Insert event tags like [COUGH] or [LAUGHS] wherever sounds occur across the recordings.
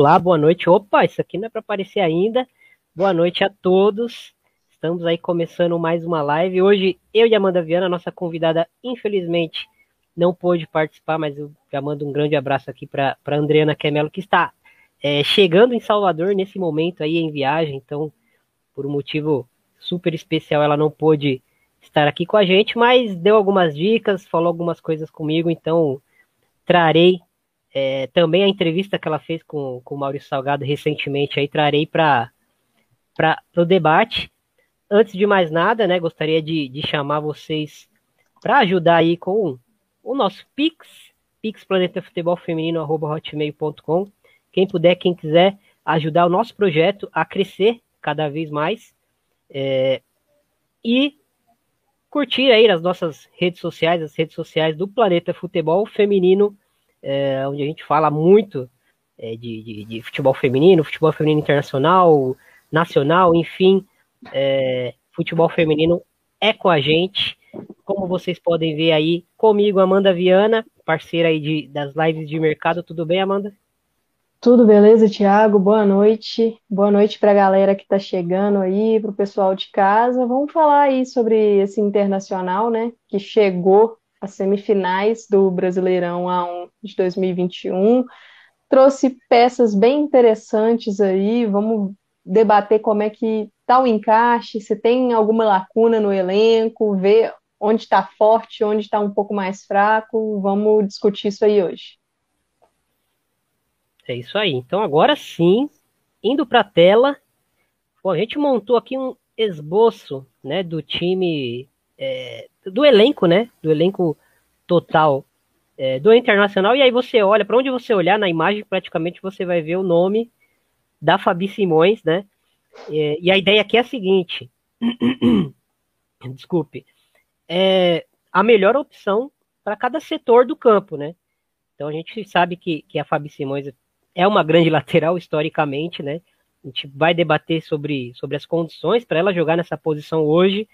Olá, boa noite. Opa, isso aqui não é para aparecer ainda. Boa noite a todos. Estamos aí começando mais uma live. Hoje eu e Amanda Viana, nossa convidada, infelizmente não pôde participar, mas eu já mando um grande abraço aqui para Andreana Kemelo, que está é, chegando em Salvador nesse momento aí em viagem. Então, por um motivo super especial, ela não pôde estar aqui com a gente, mas deu algumas dicas, falou algumas coisas comigo, então trarei é, também a entrevista que ela fez com, com o Maurício Salgado recentemente, aí trarei para o debate. Antes de mais nada, né, gostaria de, de chamar vocês para ajudar aí com o nosso Pix, pixplanetafutebolfeminino.com. Quem puder, quem quiser ajudar o nosso projeto a crescer cada vez mais. É, e curtir aí as nossas redes sociais, as redes sociais do Planeta Futebol Feminino é, onde a gente fala muito é, de, de, de, futebol feminino, futebol feminino internacional, nacional, enfim, é, futebol feminino é com a gente. Como vocês podem ver aí, comigo, Amanda Viana, parceira aí de, das lives de mercado. Tudo bem, Amanda? Tudo beleza, Thiago? Boa noite. Boa noite para a galera que está chegando aí, para o pessoal de casa. Vamos falar aí sobre esse internacional, né? Que chegou as semifinais do Brasileirão A1 de 2021. Trouxe peças bem interessantes aí, vamos debater como é que está o encaixe, se tem alguma lacuna no elenco, ver onde está forte, onde está um pouco mais fraco. Vamos discutir isso aí hoje. É isso aí. Então agora sim, indo para a tela, bom, a gente montou aqui um esboço né, do time é, do elenco, né? Do elenco total é, do Internacional. E aí você olha, para onde você olhar na imagem, praticamente você vai ver o nome da Fabi Simões, né? É, e a ideia aqui é a seguinte: [CLEARS THROAT] desculpe, é a melhor opção para cada setor do campo, né? Então a gente sabe que, que a Fabi Simões é uma grande [LAUGHS] lateral historicamente, né? A gente vai debater sobre, sobre as condições para ela jogar nessa posição hoje,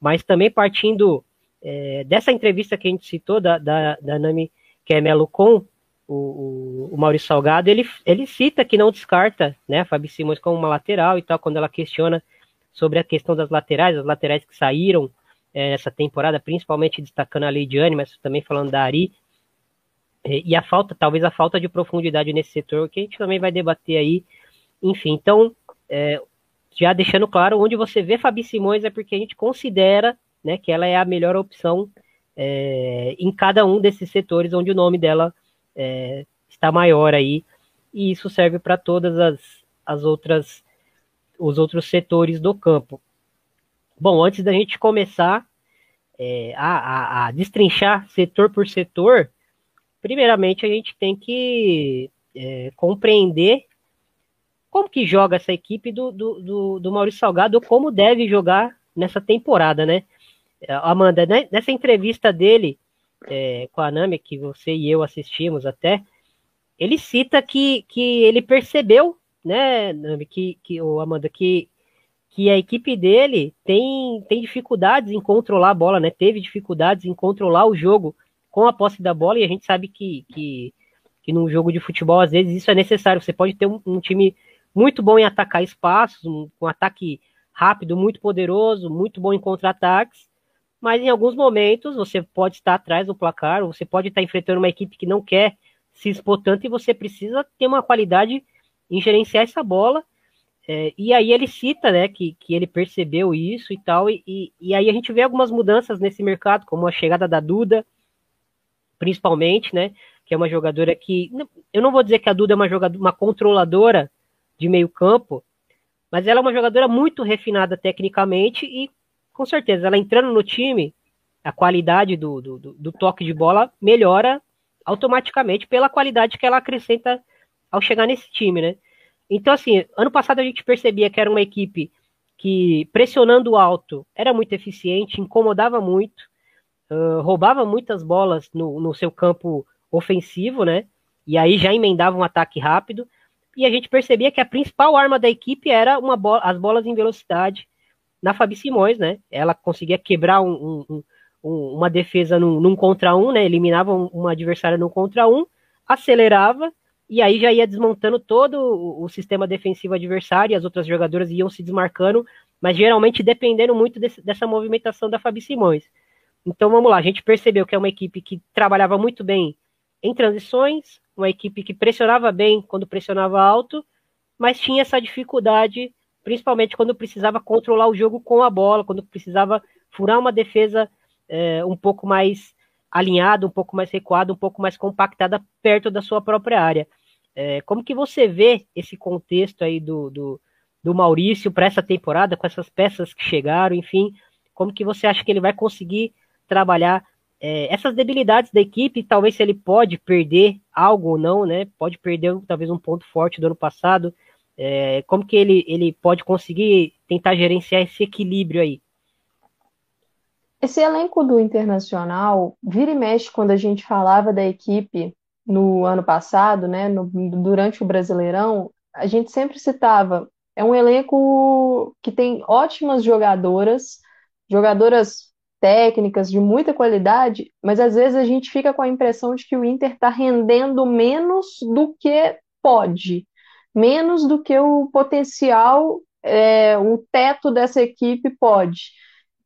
mas também partindo é, dessa entrevista que a gente citou, da, da, da Nami Kemelo com o, o, o, Maurício Salgado, ele, ele cita que não descarta né, a Fabi Simões como uma lateral e tal, quando ela questiona sobre a questão das laterais, as laterais que saíram é, essa temporada, principalmente destacando a Leidiane, mas também falando da Ari, e, e a falta, talvez a falta de profundidade nesse setor, que a gente também vai debater aí, enfim, então, é, já deixando claro, onde você vê Fabi Simões é porque a gente considera né, que ela é a melhor opção é, em cada um desses setores onde o nome dela é, está maior aí, e isso serve para todas as, as outras os outros setores do campo. Bom, antes da gente começar é, a, a, a, destrinchar setor por setor, primeiramente a gente tem que é, compreender como que joga essa equipe do, do, do, do Maurício Salgado, como deve jogar nessa temporada, né? Amanda, né, nessa entrevista dele é, com a Nami, que você e eu assistimos até, ele cita que, que ele percebeu, né, Nami, que, que o Amanda, que, que a equipe dele tem, tem dificuldades em controlar a bola, né? Teve dificuldades em controlar o jogo com a posse da bola, e a gente sabe que, que, que num jogo de futebol, às vezes, isso é necessário. Você pode ter um, um time muito bom em atacar espaços, um, um ataque rápido, muito poderoso, muito bom em contra-ataques, mas em alguns momentos você pode estar atrás do placar, você pode estar enfrentando uma equipe que não quer se expor tanto e você precisa ter uma qualidade em gerenciar essa bola. É, e aí ele cita né, que, que ele percebeu isso e tal, e, e, e aí a gente vê algumas mudanças nesse mercado, como a chegada da Duda, principalmente, né? Que é uma jogadora que. Eu não vou dizer que a Duda é uma jogadora, uma controladora de meio campo, mas ela é uma jogadora muito refinada tecnicamente e com certeza ela entrando no time, a qualidade do, do, do toque de bola melhora automaticamente pela qualidade que ela acrescenta ao chegar nesse time, né? Então, assim, ano passado a gente percebia que era uma equipe que, pressionando alto, era muito eficiente, incomodava muito, uh, roubava muitas bolas no, no seu campo ofensivo, né? E aí já emendava um ataque rápido e a gente percebia que a principal arma da equipe era uma bola, as bolas em velocidade na Fabi Simões, né? Ela conseguia quebrar um, um, um, uma defesa num, num, contra um, né? Eliminava uma adversária num contra um, acelerava e aí já ia desmontando todo o, o sistema defensivo adversário, e as outras jogadoras iam se desmarcando, mas geralmente dependendo muito desse, dessa movimentação da Fabi Simões. Então vamos lá, a gente percebeu que é uma equipe que trabalhava muito bem em transições, uma equipe que pressionava bem quando pressionava alto, mas tinha essa dificuldade, principalmente quando precisava controlar o jogo com a bola, quando precisava furar uma defesa é, um pouco mais alinhada, um pouco mais recuada, um pouco mais compactada perto da sua própria área. É, como que você vê esse contexto aí do, do, do Maurício para essa temporada, com essas peças que chegaram, enfim, como que você acha que ele vai conseguir trabalhar é, essas debilidades da equipe, talvez se ele pode perder algo ou não, né? Pode perder talvez um ponto forte do ano passado. É, como que ele, ele pode conseguir tentar gerenciar esse equilíbrio aí? Esse elenco do Internacional, vira e mexe quando a gente falava da equipe no ano passado, né, no, durante o Brasileirão, a gente sempre citava, é um elenco que tem ótimas jogadoras, jogadoras técnicas de muita qualidade, mas às vezes a gente fica com a impressão de que o Inter está rendendo menos do que pode, menos do que o potencial, é, o teto dessa equipe pode.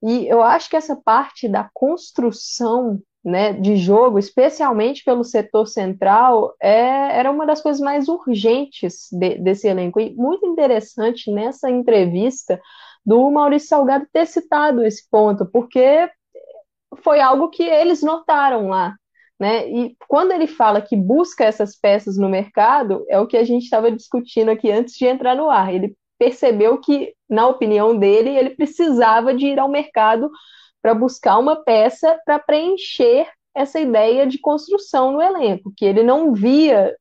E eu acho que essa parte da construção né, de jogo, especialmente pelo setor central, é, era uma das coisas mais urgentes de, desse elenco. E muito interessante nessa entrevista do Maurício Salgado ter citado esse ponto, porque foi algo que eles notaram lá. Né? E quando ele fala que busca essas peças no mercado, é o que a gente estava discutindo aqui antes de entrar no ar. Ele percebeu que, na opinião dele, ele precisava de ir ao mercado para buscar uma peça para preencher essa ideia de construção no elenco, que ele não via,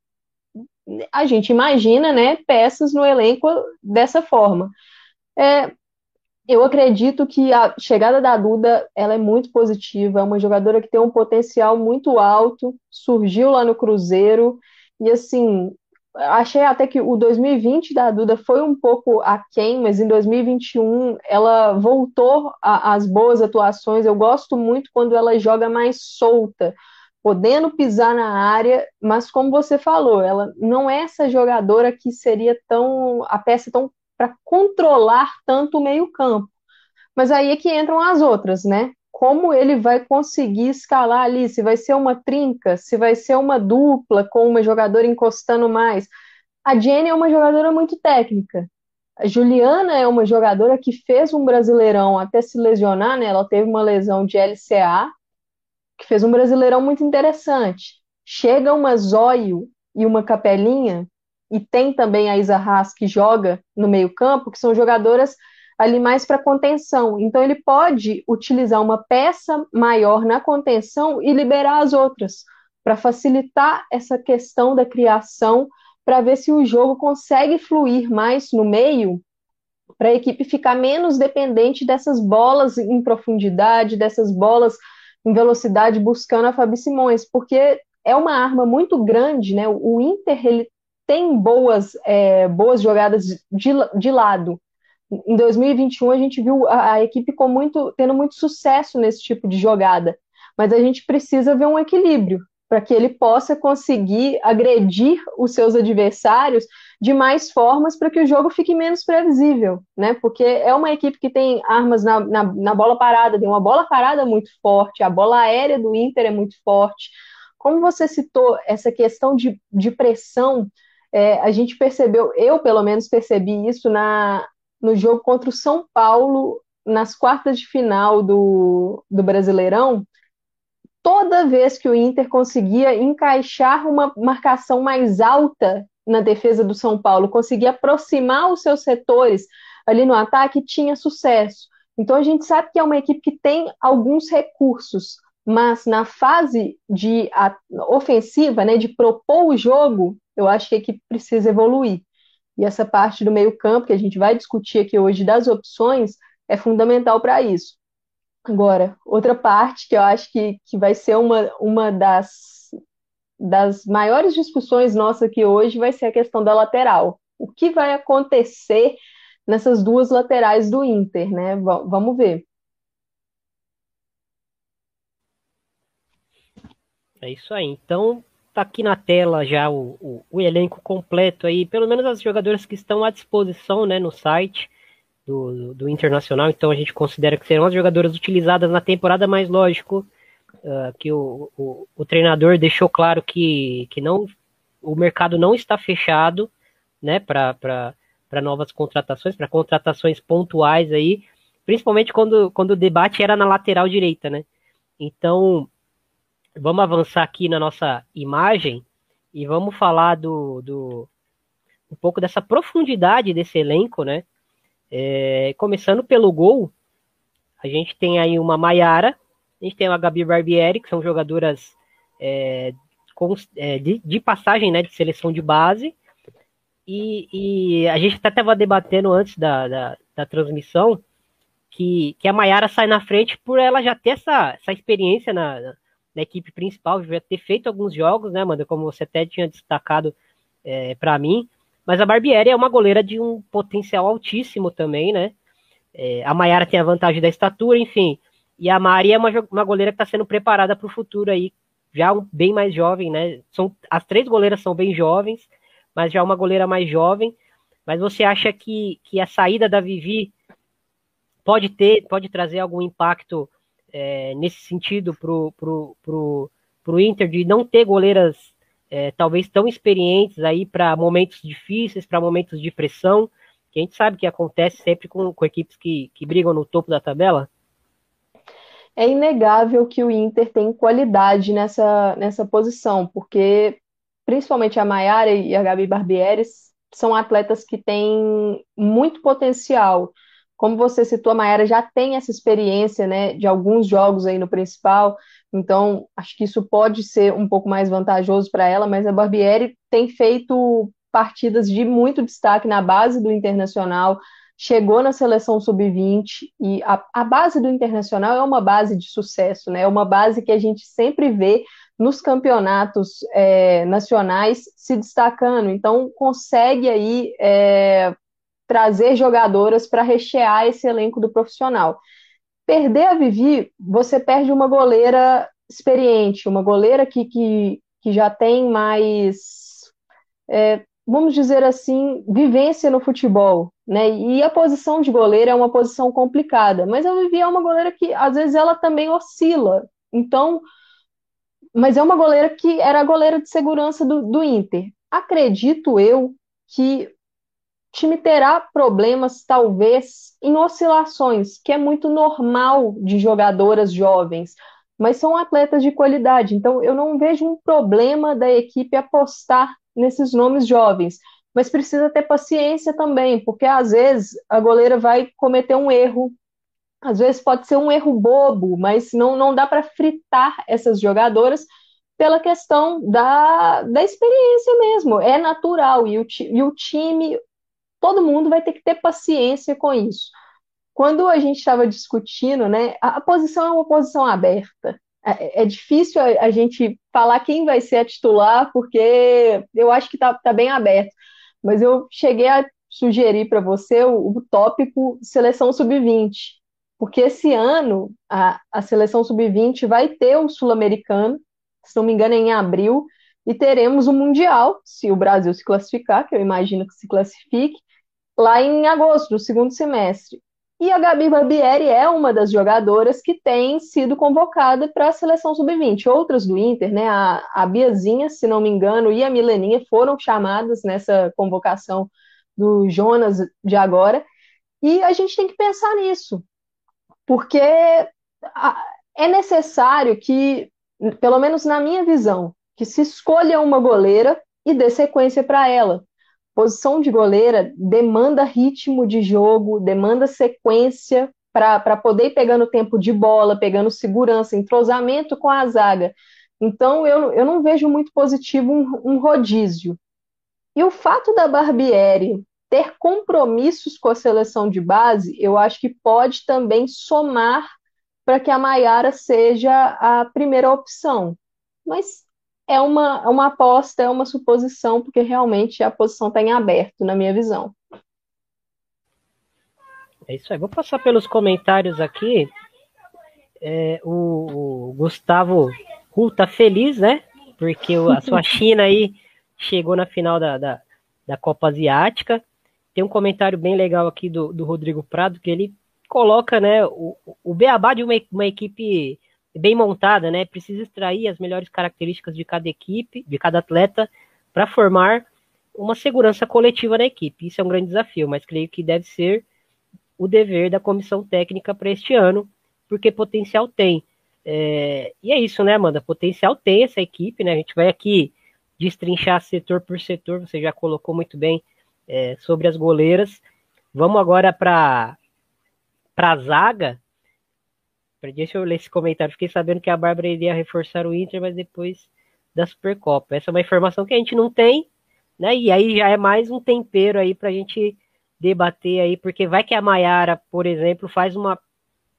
a gente imagina, né, peças no elenco dessa forma. É, eu acredito que a chegada da Duda ela é muito positiva, é uma jogadora que tem um potencial muito alto, surgiu lá no Cruzeiro, e assim, achei até que o 2020 da Duda foi um pouco aquém, mas em 2021 ela voltou às boas atuações. Eu gosto muito quando ela joga mais solta, podendo pisar na área, mas como você falou, ela não é essa jogadora que seria tão a peça tão para controlar tanto o meio-campo. Mas aí é que entram as outras, né? Como ele vai conseguir escalar ali? Se vai ser uma trinca, se vai ser uma dupla com uma jogadora encostando mais. A Jenny é uma jogadora muito técnica. A Juliana é uma jogadora que fez um brasileirão até se lesionar, né? Ela teve uma lesão de LCA, que fez um brasileirão muito interessante. Chega uma Zóio e uma Capelinha, e tem também a Isa Haas que joga no meio-campo, que são jogadoras ali mais para contenção. Então ele pode utilizar uma peça maior na contenção e liberar as outras, para facilitar essa questão da criação, para ver se o jogo consegue fluir mais no meio, para a equipe ficar menos dependente dessas bolas em profundidade, dessas bolas em velocidade buscando a Fabi Simões, porque é uma arma muito grande, né? O Inter ele tem boas, é, boas jogadas de, de lado. Em 2021 a gente viu a, a equipe com muito, tendo muito sucesso nesse tipo de jogada, mas a gente precisa ver um equilíbrio para que ele possa conseguir agredir os seus adversários de mais formas para que o jogo fique menos previsível, né? Porque é uma equipe que tem armas na, na, na, bola parada, tem uma bola parada muito forte, a bola aérea do Inter é muito forte. Como você citou, essa questão de, de pressão é, a gente percebeu, eu pelo menos percebi isso na, no jogo contra o São Paulo, nas quartas de final do, do Brasileirão. Toda vez que o Inter conseguia encaixar uma marcação mais alta na defesa do São Paulo, conseguia aproximar os seus setores ali no ataque, tinha sucesso. Então a gente sabe que é uma equipe que tem alguns recursos, mas na fase de a, ofensiva, né, de propor o jogo, eu acho que a equipe precisa evoluir. E essa parte do meio-campo, que a gente vai discutir aqui hoje das opções, é fundamental para isso. Agora, outra parte que eu acho que, que vai ser uma, uma das, das maiores discussões nossas aqui hoje vai ser a questão da lateral. O que vai acontecer nessas duas laterais do Inter, né? V vamos ver. É isso aí. Então, tá aqui na tela já o, o, o, elenco completo aí, pelo menos as jogadoras que estão à disposição né, no site do, do Internacional, então a gente considera que serão as jogadoras utilizadas na temporada, mas lógico uh, que o, o, o, treinador deixou claro que, que não o mercado não está fechado né, para novas contratações, para contratações pontuais aí, principalmente quando, quando o debate era na lateral direita, né? Então, vamos avançar aqui na nossa imagem e vamos falar do, do um pouco dessa profundidade desse elenco, né? É, começando pelo gol, a gente tem aí uma Maiara, a gente tem a Gabi Barbieri, que são jogadoras é, com, é, de, de, passagem né, de seleção de base. E, e a gente até estava debatendo antes da, da, da, transmissão que, que a Maiara sai na frente por ela já ter essa, essa experiência na, na equipe principal, já ter feito alguns jogos, né, Amanda? Como você até tinha destacado é, para mim. Mas a Barbieri é uma goleira de um potencial altíssimo também, né? É, a Maiara tem a vantagem da estatura, enfim. E a Mari é uma, uma goleira que está sendo preparada para o futuro aí, já bem mais jovem, né? São, as três goleiras são bem jovens, mas já uma goleira mais jovem. Mas você acha que, que a saída da Vivi pode ter, pode trazer algum impacto é, nesse sentido pro, pro, pro, pro Inter de não ter goleiras é, talvez tão experientes aí para momentos difíceis, para momentos de pressão, que a gente sabe que acontece sempre com, com equipes que, que brigam no topo da tabela? É inegável que o Inter tem qualidade nessa, nessa posição, porque principalmente a Maiara e a Gabi Barbieri são atletas que têm muito potencial. Como você citou, a Maiara já tem essa experiência né, de alguns jogos aí no principal, então, acho que isso pode ser um pouco mais vantajoso para ela, mas a Barbieri tem feito partidas de muito destaque na base do Internacional, chegou na seleção sub-20 e a, a, base do Internacional é uma base de sucesso, né? É uma base que a gente sempre vê nos campeonatos é, nacionais se destacando, então consegue aí é, trazer jogadoras para rechear esse elenco do profissional. Perder a Vivi, você perde uma goleira experiente, uma goleira que, que, que já tem mais, é, vamos dizer assim, vivência no futebol. Né? E a posição de goleira é uma posição complicada, mas a Vivi é uma goleira que às vezes ela também oscila. Então, mas é uma goleira que era a goleira de segurança do, do Inter. Acredito eu que time terá problemas, talvez, em oscilações, que é muito normal de jogadoras jovens, mas são atletas de qualidade. Então, eu não vejo um problema da equipe apostar nesses nomes jovens, mas precisa ter paciência também, porque às vezes a goleira vai cometer um erro. Às vezes pode ser um erro bobo, mas não, não dá para fritar essas jogadoras pela questão da, da experiência mesmo. É natural. E o, e o time, todo mundo vai ter que ter paciência com isso. Quando a gente estava discutindo, né, a, posição é uma posição aberta. É, é difícil a, a, gente falar quem vai ser a titular, porque eu acho que está tá bem aberto. Mas eu cheguei a sugerir para você o, o tópico seleção sub-20, porque esse ano a, a seleção sub-20 vai ter o sul-americano, se não me engano, é em abril, e teremos o Mundial, se o Brasil se classificar, que eu imagino que se classifique, lá em agosto, no segundo semestre. E a Gabi Barbieri é uma das jogadoras que tem sido convocada para a seleção sub-20. Outras do Inter, né? A, a Biazinha, se não me engano, e a Mileninha foram chamadas nessa convocação do Jonas de agora. E a gente tem que pensar nisso, porque é necessário que, pelo menos na minha visão, que se escolha uma goleira e dê sequência para ela. Posição de goleira demanda ritmo de jogo, demanda sequência para poder ir pegando tempo de bola, pegando segurança, entrosamento com a zaga. Então, eu, eu não vejo muito positivo um, um rodízio. E o fato da Barbieri ter compromissos com a seleção de base, eu acho que pode também somar para que a Maiara seja a primeira opção. Mas é uma, uma aposta, é uma suposição, porque realmente a posição está em aberto, na minha visão. É isso aí. Vou passar pelos comentários aqui. É, o, o, Gustavo Ru tá feliz, né? porque a sua [LAUGHS] China aí chegou na final da, da, da, Copa Asiática. Tem um comentário bem legal aqui do, do Rodrigo Prado, que ele coloca né, o, o beabá de uma, uma equipe bem montada, né? Precisa extrair as melhores características de cada equipe, de cada atleta, para formar uma segurança coletiva na equipe. Isso é um grande desafio, mas creio que deve ser o dever da comissão técnica para este ano, porque potencial tem. É, e é isso, né, Amanda? Potencial tem essa equipe, né? A gente vai aqui destrinchar setor por setor, você já colocou muito bem é, sobre as goleiras. Vamos agora para a zaga. Deixa eu ler esse comentário. Fiquei sabendo que a Bárbara iria reforçar o Inter, mas depois da Supercopa. Essa é uma informação que a gente não tem, né? E aí já é mais um tempero aí para a gente debater aí, porque vai que a Maiara, por exemplo, faz uma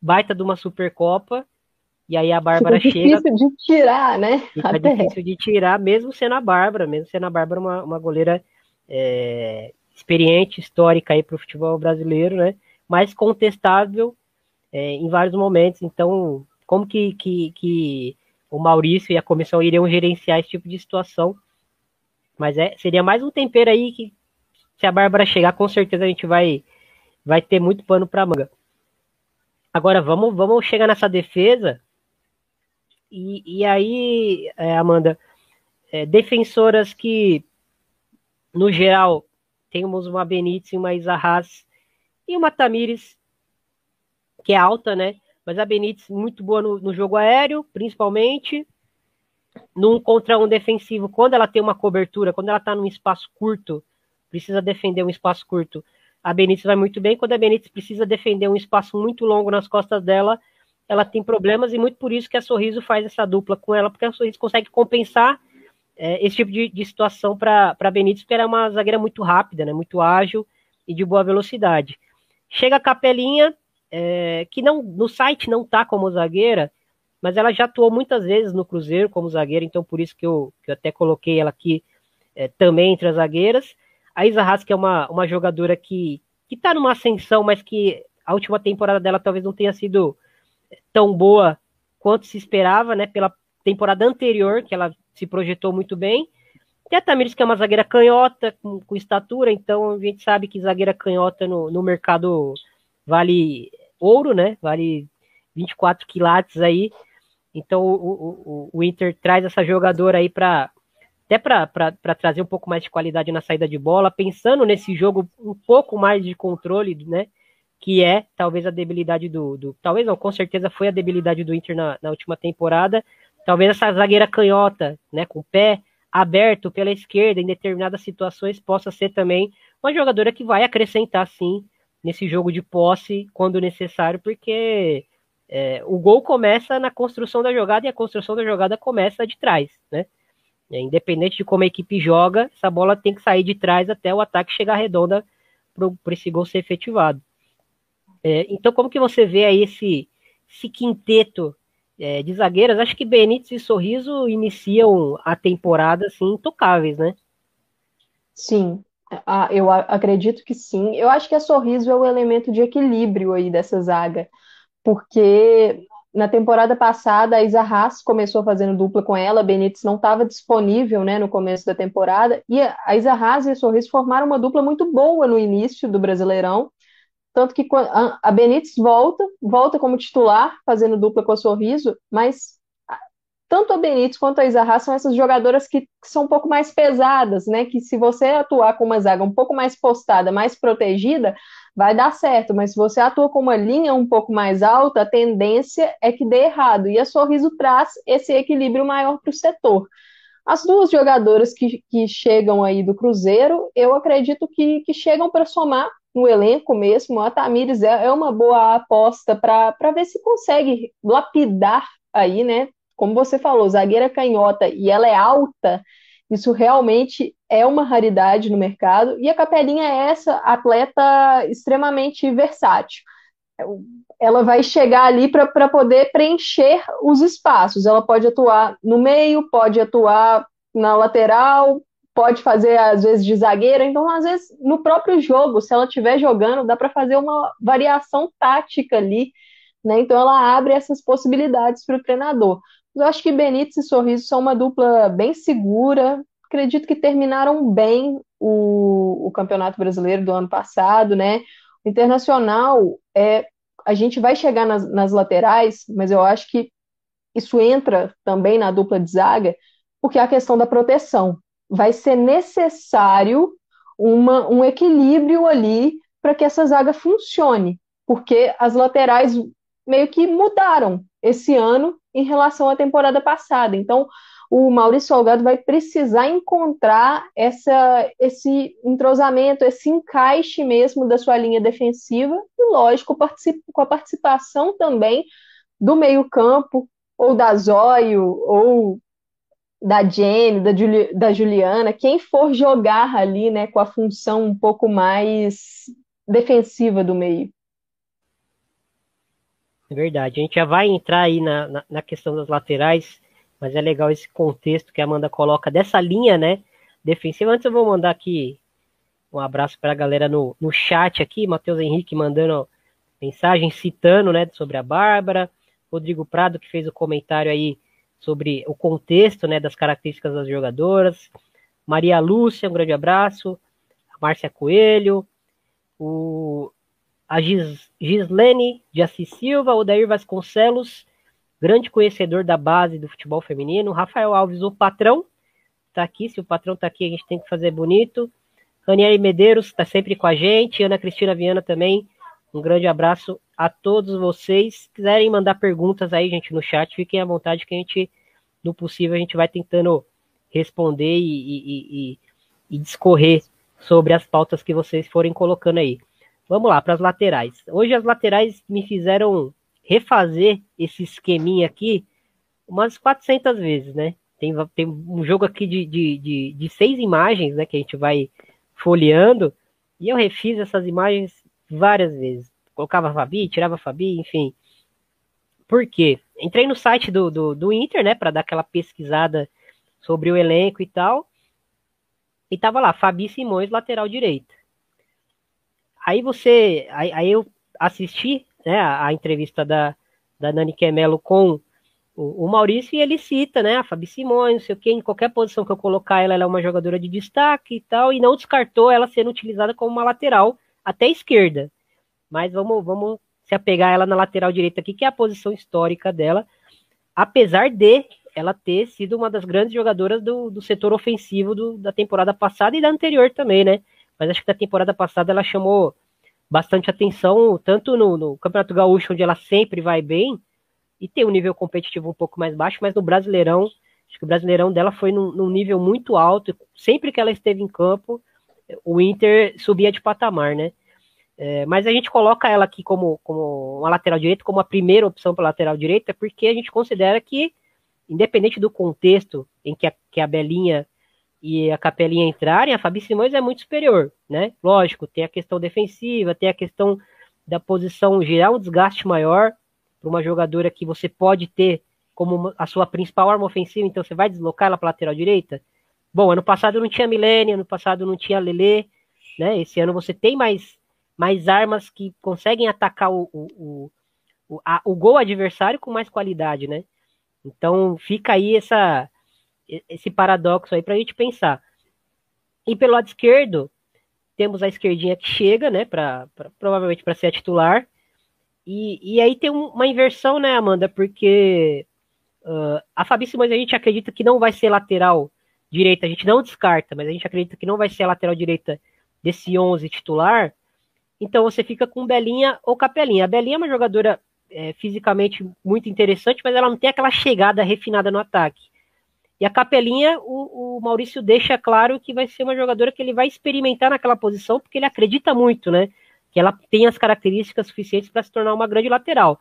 baita de uma Supercopa e aí a Bárbara fica chega. difícil de tirar, né? Fica Até. difícil de tirar, mesmo sendo a Bárbara, mesmo sendo a Bárbara uma, uma goleira é, experiente, histórica aí para o futebol brasileiro, né? Mas contestável é, em vários momentos. Então, como que, que, que o Maurício e a comissão iriam gerenciar esse tipo de situação? Mas é, seria mais um tempero aí que se a Bárbara chegar, com certeza a gente vai, vai ter muito pano para manga. Agora vamos, vamos chegar nessa defesa. E, e aí, é, Amanda, é, defensoras que, no geral, temos uma Benítez, uma Isa Haas e uma Tamires, que é alta, né? Mas a Benítez muito boa no, no jogo aéreo, principalmente. Num contra um defensivo, quando ela tem uma cobertura, quando ela está num espaço curto, precisa defender um espaço curto, a Benítez vai muito bem. Quando a Benítez precisa defender um espaço muito longo nas costas dela, ela tem problemas e muito por isso que a Sorriso faz essa dupla com ela, porque a Sorriso consegue compensar é, esse tipo de, de situação para a Benítez, porque ela é uma zagueira muito rápida, né, muito ágil e de boa velocidade. Chega a Capelinha, é, que não no site não tá como zagueira, mas ela já atuou muitas vezes no Cruzeiro como zagueira, então por isso que eu, que eu até coloquei ela aqui é, também entre as zagueiras. A Isa que é uma, uma jogadora que, que tá numa ascensão, mas que a última temporada dela talvez não tenha sido tão boa quanto se esperava, né? Pela temporada anterior, que ela se projetou muito bem. Tem a Tamires, que é uma zagueira canhota, com, com, estatura, então a gente sabe que zagueira canhota no, no mercado vale ouro, né? Vale 24 quilates aí. Então o, o, o Inter traz essa jogadora aí para até para trazer um pouco mais de qualidade na saída de bola, pensando nesse jogo um pouco mais de controle, né? Que é talvez a debilidade do. do talvez não, com certeza foi a debilidade do Inter na, na última temporada. Talvez essa zagueira canhota, né? Com o pé aberto pela esquerda em determinadas situações, possa ser também uma jogadora que vai acrescentar sim nesse jogo de posse quando necessário, porque é, o gol começa na construção da jogada e a construção da jogada começa de trás, né? É, independente de como a equipe joga, essa bola tem que sair de trás até o ataque chegar redonda para esse gol ser efetivado. É, então, como que você vê aí esse, esse quinteto é, de zagueiras? Acho que Benítez e Sorriso iniciam a temporada assim, intocáveis, né? Sim, ah, eu acredito que sim. Eu acho que a Sorriso é o elemento de equilíbrio aí dessa zaga, porque na temporada passada, a Isa Haas começou fazendo dupla com ela, a Benítez não estava disponível né, no começo da temporada, e a Isa Haas e a Sorriso formaram uma dupla muito boa no início do Brasileirão, tanto que a Benítez volta, volta como titular, fazendo dupla com a Sorriso, mas tanto a Benítez quanto a Isa Haas são essas jogadoras que, que são um pouco mais pesadas, né? Que se você atuar com uma zaga um pouco mais postada, mais protegida, vai dar certo, mas se você atua com uma linha um pouco mais alta, a tendência é que dê errado. E a Sorriso traz esse equilíbrio maior para o setor. As duas jogadoras que, que chegam aí do Cruzeiro, eu acredito que, que chegam para somar no elenco mesmo. A Tamires é, é uma boa aposta para ver se consegue lapidar aí, né? Como você falou, zagueira canhota e ela é alta, isso realmente é uma raridade no mercado. E a Capelinha é essa atleta extremamente versátil. Ela vai chegar ali para poder preencher os espaços. Ela pode atuar no meio, pode atuar na lateral, pode fazer às vezes de zagueira. Então, às vezes, no próprio jogo, se ela estiver jogando, dá para fazer uma variação tática ali. Né? Então, ela abre essas possibilidades para o treinador. Eu acho que Benítez e Sorriso são uma dupla bem segura. Acredito que terminaram bem o, o Campeonato Brasileiro do ano passado, né? O Internacional, é, a gente vai chegar nas, nas laterais, mas eu acho que isso entra também na dupla de zaga, porque é a questão da proteção. Vai ser necessário uma, um equilíbrio ali para que essa zaga funcione, porque as laterais meio que mudaram esse ano em relação à temporada passada. Então, o Maurício Salgado vai precisar encontrar essa, esse entrosamento, esse encaixe mesmo da sua linha defensiva e, lógico, com a participação também do meio-campo, ou da Zóio, ou da Jenny, da, Juli, da Juliana, quem for jogar ali, né, com a função um pouco mais defensiva do meio. É verdade. A gente já vai entrar aí na, na, na, questão das laterais, mas é legal esse contexto que a Amanda coloca dessa linha, né? Defensiva. Antes eu vou mandar aqui um abraço para a galera no, no chat aqui, Matheus Henrique mandando mensagem citando, né, sobre a Bárbara. Rodrigo Prado, que fez o comentário aí sobre o contexto né, das características das jogadoras. Maria Lúcia, um grande abraço. A Márcia Coelho. O, a Gis, Gislene de Assis Silva. O Dair Vasconcelos, grande conhecedor da base do futebol feminino. Rafael Alves, o patrão. Tá aqui, se o patrão tá aqui, a gente tem que fazer bonito. Ranieri Medeiros está sempre com a gente. Ana Cristina Viana também. Um grande abraço a todos vocês. Se quiserem mandar perguntas aí, gente, no chat, fiquem à vontade que a gente, no possível, a gente vai tentando responder e, e, e, e discorrer sobre as pautas que vocês forem colocando aí. Vamos lá, para as laterais. Hoje as laterais me fizeram refazer esse esqueminha aqui umas 400 vezes, né? Tem, tem um jogo aqui de, de, de, de seis imagens, né, que a gente vai folheando, e eu refiz essas imagens várias vezes colocava Fabi, tirava Fabi, enfim. Por quê? Entrei no site do, do, do Inter, né, para dar aquela pesquisada sobre o elenco e tal. E tava lá, Fabi Simões, lateral direita. Aí você. Aí, aí eu assisti né, a, a, entrevista da, da Nani Quemelo com o, o, Maurício e ele cita, né, a Fabi Simões, não sei o que, em qualquer posição que eu colocar ela, ela é uma jogadora de destaque e tal, e não descartou ela sendo utilizada como uma lateral até esquerda mas vamos, vamos se apegar ela na lateral direita aqui, que é a posição histórica dela, apesar de ela ter sido uma das grandes jogadoras do, do setor ofensivo do, da temporada passada e da anterior também, né? Mas acho que da temporada passada ela chamou bastante atenção, tanto no, no Campeonato Gaúcho, onde ela sempre vai bem, e tem um nível competitivo um pouco mais baixo, mas no Brasileirão, acho que o Brasileirão dela foi num, num nível muito alto, sempre que ela esteve em campo, o Inter subia de patamar, né? É, mas a gente coloca ela aqui como, como uma lateral direita, como a primeira opção para lateral direita, porque a gente considera que, independente do contexto em que a, que a Belinha e a Capelinha entrarem, a Fabi Simões é muito superior, né? Lógico, tem a questão defensiva, tem a questão da posição gerar um desgaste maior para uma jogadora que você pode ter como a sua principal arma ofensiva, então você vai deslocar ela para lateral direita. Bom, ano passado não tinha Milênia, ano passado não tinha Lele, né? Esse ano você tem mais mais armas que conseguem atacar o, o, o, a, o gol adversário com mais qualidade, né? Então fica aí essa, esse paradoxo aí para a gente pensar. E pelo lado esquerdo, temos a esquerdinha que chega, né, pra, pra provavelmente para ser a titular. E, e aí tem uma inversão, né, Amanda, porque uh, a Fabi Simões a gente acredita que não vai ser lateral direita, a gente não descarta, mas a gente acredita que não vai ser a lateral direita desse 11 titular, então você fica com Belinha ou Capelinha. A Belinha é uma jogadora é, fisicamente muito interessante, mas ela não tem aquela chegada refinada no ataque. E a Capelinha, o, o, Maurício deixa claro que vai ser uma jogadora que ele vai experimentar naquela posição, porque ele acredita muito, né? Que ela tem as características suficientes para se tornar uma grande lateral.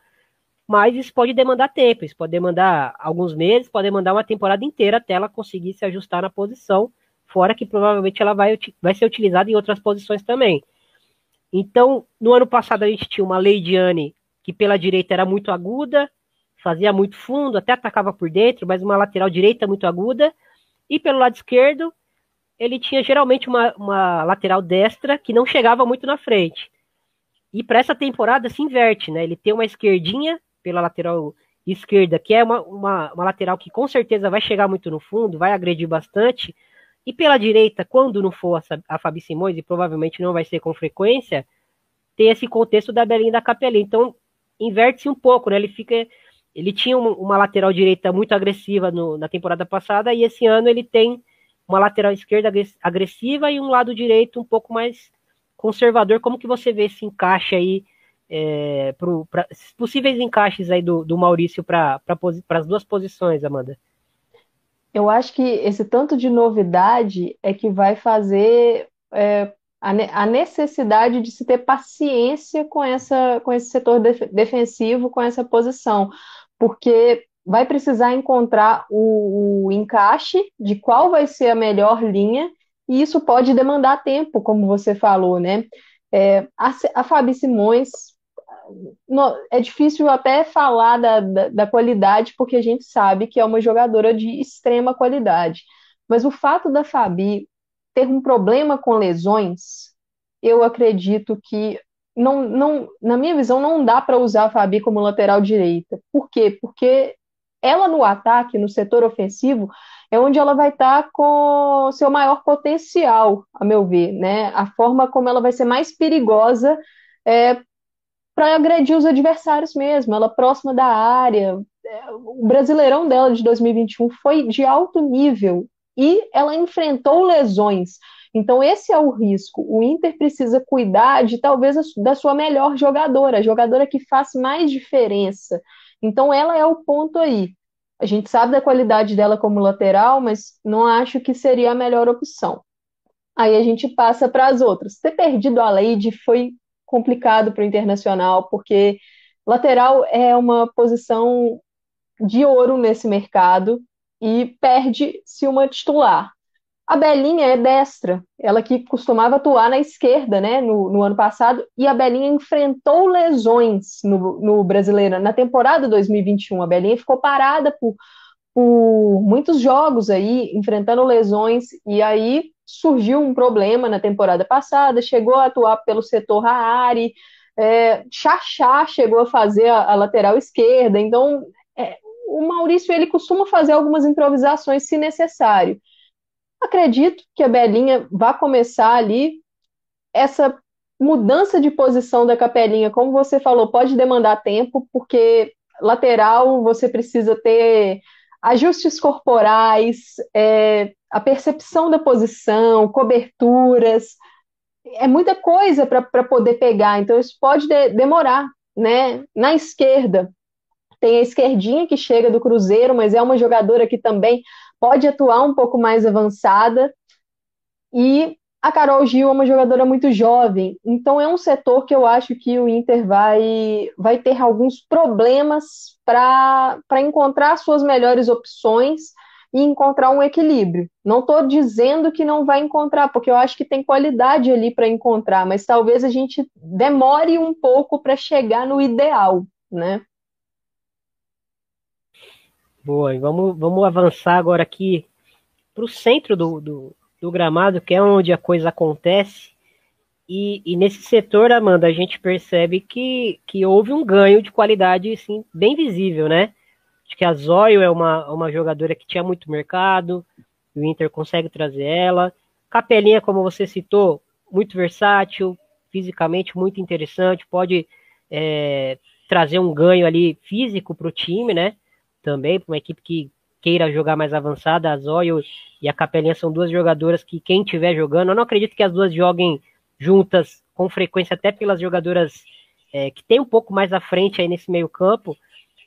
Mas isso pode demandar tempo, isso pode demandar alguns meses, pode demandar uma temporada inteira até ela conseguir se ajustar na posição, fora que provavelmente ela vai, vai ser utilizada em outras posições também. Então, no ano passado a gente tinha uma Leidiane que pela direita era muito aguda, fazia muito fundo, até atacava por dentro, mas uma lateral direita muito aguda. E pelo lado esquerdo, ele tinha geralmente uma, uma lateral destra que não chegava muito na frente. E para essa temporada se inverte, né? Ele tem uma esquerdinha pela lateral esquerda, que é uma, uma, uma, lateral que com certeza vai chegar muito no fundo, vai agredir bastante, e pela direita, quando não for a, a Fabi Simões, e provavelmente não vai ser com frequência, tem esse contexto da Belinha da Capelinha. Então, inverte-se um pouco, né? Ele fica. Ele tinha uma lateral direita muito agressiva no, na temporada passada, e esse ano ele tem uma lateral esquerda agressiva e um lado direito um pouco mais conservador. Como que você vê esse encaixe aí, é, para possíveis encaixes aí do, do Maurício para as duas posições, Amanda? Eu acho que esse tanto de novidade é que vai fazer é, a, necessidade de se ter paciência com, essa, com esse setor defensivo, com essa posição, porque vai precisar encontrar o, o encaixe de qual vai ser a melhor linha, e isso pode demandar tempo, como você falou, né? É, a, a Fabi Simões, é difícil até falar da, da, da, qualidade, porque a gente sabe que é uma jogadora de extrema qualidade. Mas o fato da Fabi ter um problema com lesões, eu acredito que não, não, na minha visão, não dá para usar a Fabi como lateral direita. Por quê? Porque ela no ataque, no setor ofensivo, é onde ela vai estar tá com seu maior potencial, a meu ver, né? A forma como ela vai ser mais perigosa é, para agredir os adversários mesmo, ela próxima da área. É, o Brasileirão dela de 2021 foi de alto nível e ela enfrentou lesões. Então, esse é o risco. O Inter precisa cuidar de talvez da sua melhor jogadora, a jogadora que faz mais diferença. Então, ela é o ponto aí. A gente sabe da qualidade dela como lateral, mas não acho que seria a melhor opção. Aí a gente passa para as outras. Ter perdido a Leide foi complicado para o Internacional, porque lateral é uma posição de ouro nesse mercado e perde-se uma titular. A Belinha é destra, ela que costumava atuar na esquerda, né, no, no ano passado, e a Belinha enfrentou lesões no, no Brasileiro. Na temporada 2021, a Belinha ficou parada por, por muitos jogos aí, enfrentando lesões, e aí surgiu um problema na temporada passada, chegou a atuar pelo setor Raari, é, Chachá chegou a fazer a, a lateral esquerda, então o Maurício ele costuma fazer algumas improvisações se necessário. Acredito que a Belinha vai começar ali essa mudança de posição da capelinha, como você falou, pode demandar tempo, porque lateral você precisa ter ajustes corporais, é, a percepção da posição, coberturas, é muita coisa para poder pegar, então isso pode de, demorar, né? Na esquerda, tem a esquerdinha que chega do Cruzeiro, mas é uma jogadora que também pode atuar um pouco mais avançada. E a Carol Gil é uma jogadora muito jovem, então é um setor que eu acho que o Inter vai, vai ter alguns problemas para encontrar suas melhores opções e encontrar um equilíbrio. Não estou dizendo que não vai encontrar, porque eu acho que tem qualidade ali para encontrar, mas talvez a gente demore um pouco para chegar no ideal, né? Boa, e vamos, vamos avançar agora aqui para o centro do, do, do, gramado, que é onde a coisa acontece. E, e, nesse setor, Amanda, a gente percebe que, que houve um ganho de qualidade assim, bem visível, né? Acho que a Zóio é uma, uma jogadora que tinha muito mercado, o Inter consegue trazer ela. Capelinha, como você citou, muito versátil, fisicamente muito interessante, pode é, trazer um ganho ali físico para o time, né? Também, para uma equipe que queira jogar mais avançada, a Zóio e a Capelinha são duas jogadoras que quem estiver jogando, eu não acredito que as duas joguem juntas com frequência, até pelas jogadoras é, que tem um pouco mais à frente aí nesse meio campo,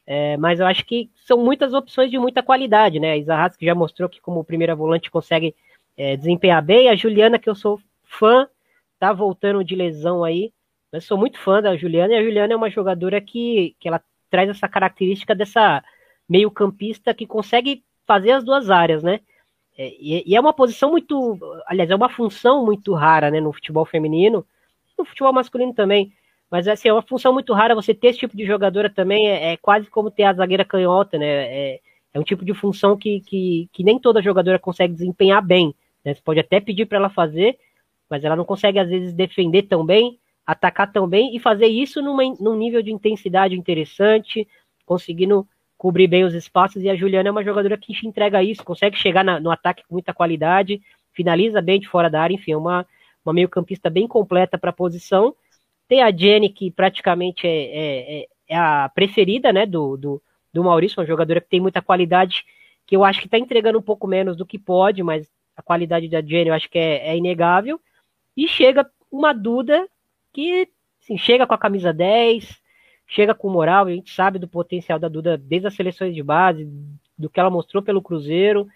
é, mas eu acho que são muitas opções de muita qualidade, né? A Isa que já mostrou que como primeira volante consegue é, desempenhar bem, a Juliana, que eu sou fã, tá voltando de lesão aí, mas sou muito fã da Juliana, e a Juliana é uma jogadora que, que ela traz essa característica dessa meio-campista que consegue fazer as duas áreas, né? É, e, é uma posição muito, aliás, é uma função muito rara, né, no futebol feminino, no futebol masculino também. Mas assim, é uma função muito rara você ter esse tipo de jogadora também, é, é quase como ter a zagueira canhota, né? É, é um tipo de função que, que, que, nem toda jogadora consegue desempenhar bem. Né? Você pode até pedir para ela fazer, mas ela não consegue, às vezes, defender tão bem, atacar tão bem e fazer isso numa, num nível de intensidade interessante, conseguindo cobrir bem os espaços, e a Juliana é uma jogadora que te entrega isso, consegue chegar na, no ataque com muita qualidade, finaliza bem de fora da área, enfim, é uma, uma meio campista bem completa para a posição. Tem a Jenny, que praticamente é, é, é, é a preferida né, do, do, do Maurício, uma jogadora que tem muita qualidade, que eu acho que está entregando um pouco menos do que pode, mas a qualidade da Jenny eu acho que é, é inegável. E chega uma Duda que assim, chega com a camisa 10, chega com moral, a gente sabe do potencial da Duda desde as seleções de base, do que ela mostrou pelo Cruzeiro,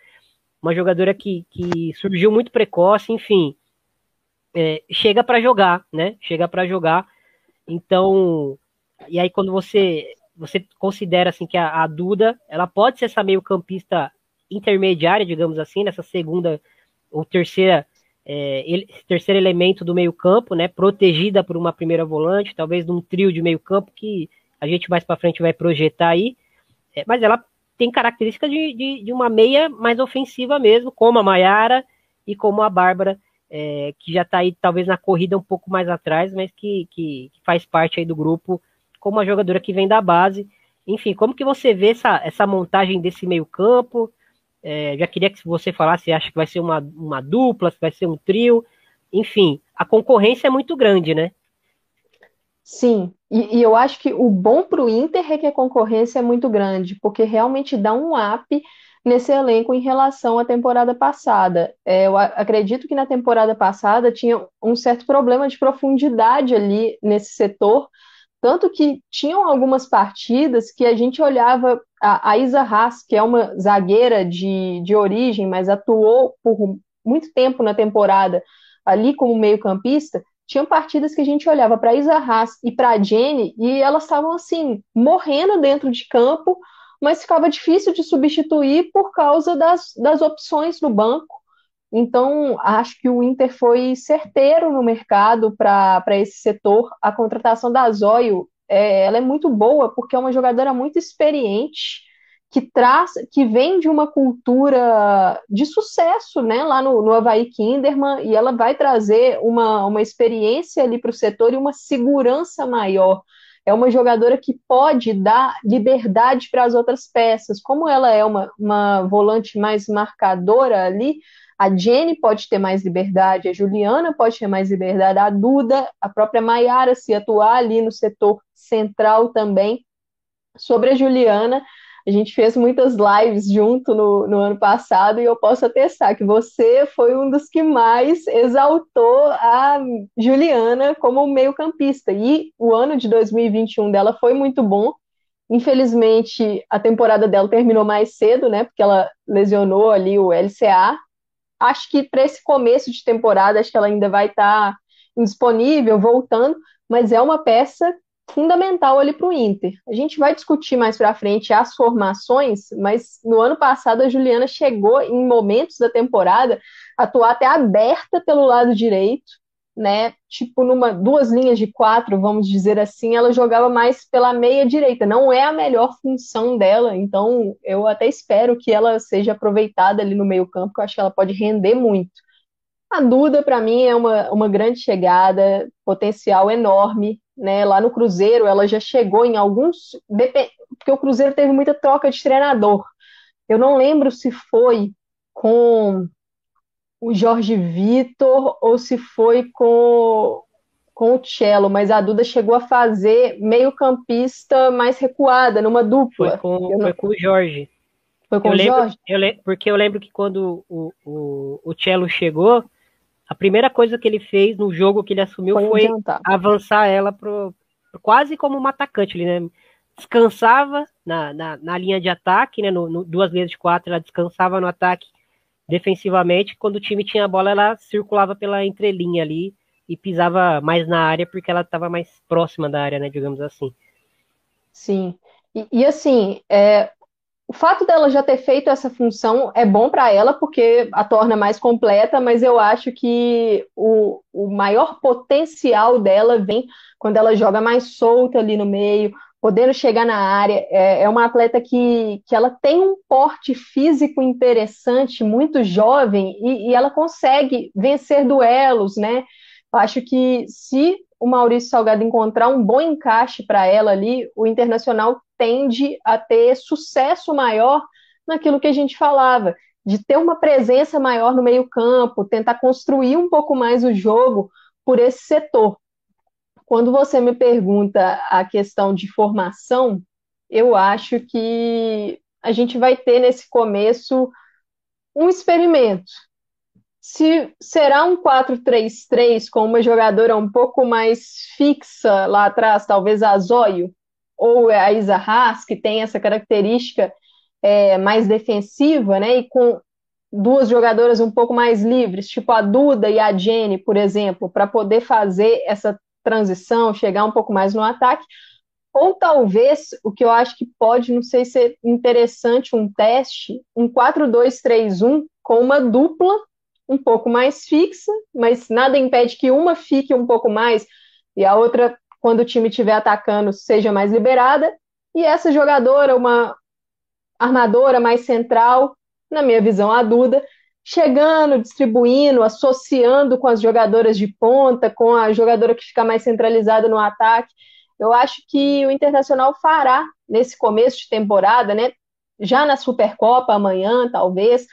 uma jogadora que, que surgiu muito precoce, enfim, é, chega para jogar, né? Chega para jogar. Então, e aí quando você você considera assim que a, a Duda, ela pode ser essa meio campista intermediária, digamos assim, nessa segunda ou terceira é, ele, terceiro elemento do meio campo, né, protegida por uma primeira volante, talvez num trio de meio campo que a gente mais para frente vai projetar aí, é, mas ela tem características de, de, de, uma meia mais ofensiva mesmo, como a Maiara e como a Bárbara, é, que já está aí talvez na corrida um pouco mais atrás, mas que, que, que, faz parte aí do grupo como uma jogadora que vem da base. Enfim, como que você vê essa, essa montagem desse meio campo? É, já queria que você falasse, acha que vai ser uma, uma dupla, se vai ser um trio. Enfim, a concorrência é muito grande, né? Sim, e, e eu acho que o bom para o Inter é que a concorrência é muito grande, porque realmente dá um up nesse elenco em relação à temporada passada. É, eu acredito que na temporada passada tinha um certo problema de profundidade ali nesse setor, tanto que tinham algumas partidas que a gente olhava a, a Isa Haas, que é uma zagueira de, de origem, mas atuou por muito tempo na temporada ali como meio-campista. Tinham partidas que a gente olhava para Isa Haas e para a Jenny e elas estavam assim, morrendo dentro de campo, mas ficava difícil de substituir por causa das, das opções no banco. Então, acho que o Inter foi certeiro no mercado para esse setor. A contratação da Zóio é, ela é muito boa porque é uma jogadora muito experiente que traz, que vem de uma cultura de sucesso, né, lá no, no Havaí Kinderman, e ela vai trazer uma, uma experiência ali para o setor e uma segurança maior. É uma jogadora que pode dar liberdade para as outras peças. Como ela é uma, uma volante mais marcadora ali, a Jenny pode ter mais liberdade, a Juliana pode ter mais liberdade, a Duda, a própria Maiara, se atuar ali no setor central também. Sobre a Juliana, a gente fez muitas lives junto no, no ano passado e eu posso atestar que você foi um dos que mais exaltou a Juliana como meio-campista. E o ano de 2021 dela foi muito bom. Infelizmente, a temporada dela terminou mais cedo, né? Porque ela lesionou ali o LCA, acho que para esse começo de temporada, acho que ela ainda vai estar tá indisponível, voltando, mas é uma peça fundamental ali para o Inter. A gente vai discutir mais para frente as formações, mas no ano passado a Juliana chegou em momentos da temporada a atuar até aberta pelo lado direito, né? Tipo, numa duas linhas de quatro, vamos dizer assim, ela jogava mais pela meia direita. Não é a melhor função dela, então eu até espero que ela seja aproveitada ali no meio-campo, que eu acho que ela pode render muito. A Duda, para mim, é uma, uma grande chegada, potencial enorme. Né? Lá no Cruzeiro, ela já chegou em alguns. Porque o Cruzeiro teve muita troca de treinador. Eu não lembro se foi com o Jorge Vitor ou se foi com, com o Cello, mas a Duda chegou a fazer meio campista mais recuada, numa dupla. Foi com, não... foi com o Jorge. Foi com eu o lembro, Jorge? Eu le... Porque eu lembro que quando o, o, o Cello chegou, a primeira coisa que ele fez no jogo que ele assumiu foi, foi avançar ela pro, quase como um atacante, ele né? descansava na, na, na, linha de ataque, né? No, no, duas vezes de quatro, ela descansava no ataque defensivamente, quando o time tinha a bola, ela circulava pela entrelinha ali e pisava mais na área porque ela estava mais próxima da área, né, digamos assim. Sim. E, e assim, é, o fato dela já ter feito essa função é bom para ela porque a torna mais completa, mas eu acho que o, o maior potencial dela vem quando ela joga mais solta ali no meio, podendo chegar na área. É, é, uma atleta que, que ela tem um porte físico interessante, muito jovem, e, e ela consegue vencer duelos, né? Eu acho que se o Maurício Salgado encontrar um bom encaixe para ela ali, o Internacional tende a ter sucesso maior naquilo que a gente falava, de ter uma presença maior no meio-campo, tentar construir um pouco mais o jogo por esse setor. Quando você me pergunta a questão de formação, eu acho que a gente vai ter nesse começo um experimento. Se será um 4-3-3 com uma jogadora um pouco mais fixa lá atrás, talvez a Zóio ou a Isa Haas, que tem essa característica é, mais defensiva, né? E com duas jogadoras um pouco mais livres, tipo a Duda e a Jenny, por exemplo, para poder fazer essa transição, chegar um pouco mais no ataque. Ou talvez, o que eu acho que pode, não sei se interessante um teste, um 4-2-3-1 com uma dupla um pouco mais fixa, mas nada impede que uma fique um pouco mais e a outra, quando o time estiver atacando, seja mais liberada. E essa jogadora, uma armadora mais central, na minha visão, a Duda, chegando, distribuindo, associando com as jogadoras de ponta, com a jogadora que fica mais centralizada no ataque. Eu acho que o Internacional fará nesse começo de temporada, né? Já na Supercopa amanhã, talvez,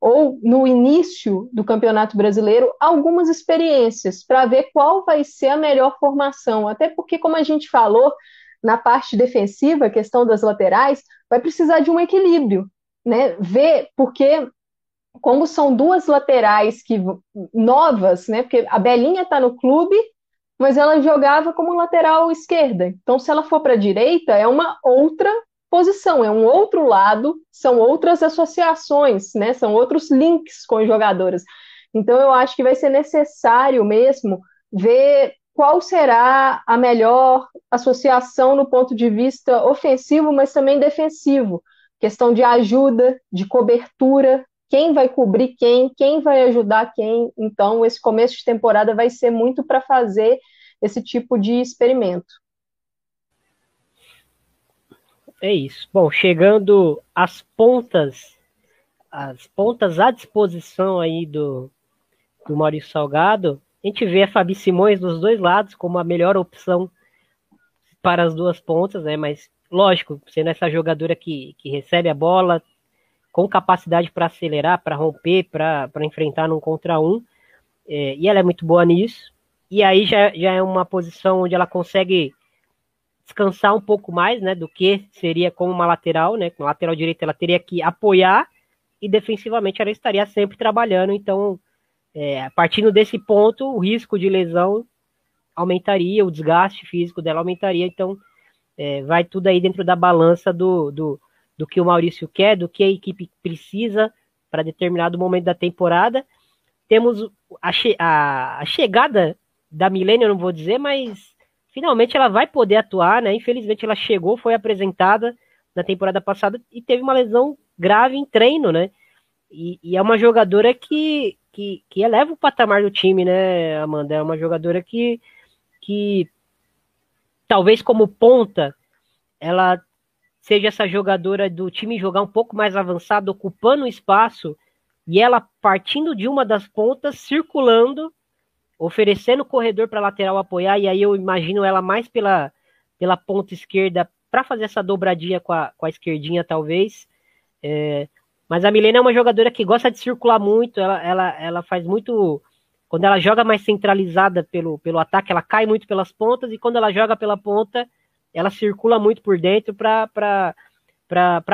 ou no início do Campeonato Brasileiro, algumas experiências para ver qual vai ser a melhor formação. Até porque, como a gente falou, na parte defensiva, a questão das laterais, vai precisar de um equilíbrio, né? Ver, porque como são duas laterais que novas, né? Porque a Belinha está no clube, mas ela jogava como lateral esquerda. Então, se ela for para a direita, é uma outra posição, é um outro lado, são outras associações, né? São outros links com os jogadoras. Então, eu acho que vai ser necessário mesmo ver qual será a melhor associação no ponto de vista ofensivo, mas também defensivo. Questão de ajuda, de cobertura, quem vai cobrir quem, quem vai ajudar quem. Então, esse começo de temporada vai ser muito para fazer esse tipo de experimento. É isso. Bom, chegando às pontas, as pontas à disposição aí do, do Maurício Salgado, a gente vê a Fabi Simões dos dois lados como a melhor opção para as duas pontas, né? Mas, lógico, sendo essa jogadora que, que recebe a bola com capacidade para acelerar, para romper, para enfrentar num contra um, é, e ela é muito boa nisso. E aí já, já é uma posição onde ela consegue descansar um pouco mais, né, do que seria como uma lateral, né? Com lateral direita ela teria que apoiar e defensivamente ela estaria sempre trabalhando, então é, partindo desse ponto, o risco de lesão aumentaria, o desgaste físico dela aumentaria, então é, vai tudo aí dentro da balança do, do, do que o Maurício quer, do que a equipe precisa para determinado momento da temporada. Temos a, che a, a chegada da Milênio, não vou dizer, mas finalmente ela vai poder atuar, né? Infelizmente ela chegou, foi apresentada na temporada passada e teve uma lesão grave em treino, né? E, e, é uma jogadora que, que, que eleva o patamar do time, né, Amanda? É uma jogadora que, que talvez como ponta, ela seja essa jogadora do time jogar um pouco mais avançado, ocupando o espaço, e ela partindo de uma das pontas, circulando, oferecendo corredor para lateral apoiar, e aí eu imagino ela mais pela, pela ponta esquerda para fazer essa dobradinha com a, com a esquerdinha, talvez. É, mas a Milena é uma jogadora que gosta de circular muito, ela, ela, ela faz muito. Quando ela joga mais centralizada pelo, pelo ataque, ela cai muito pelas pontas, e quando ela joga pela ponta, ela circula muito por dentro para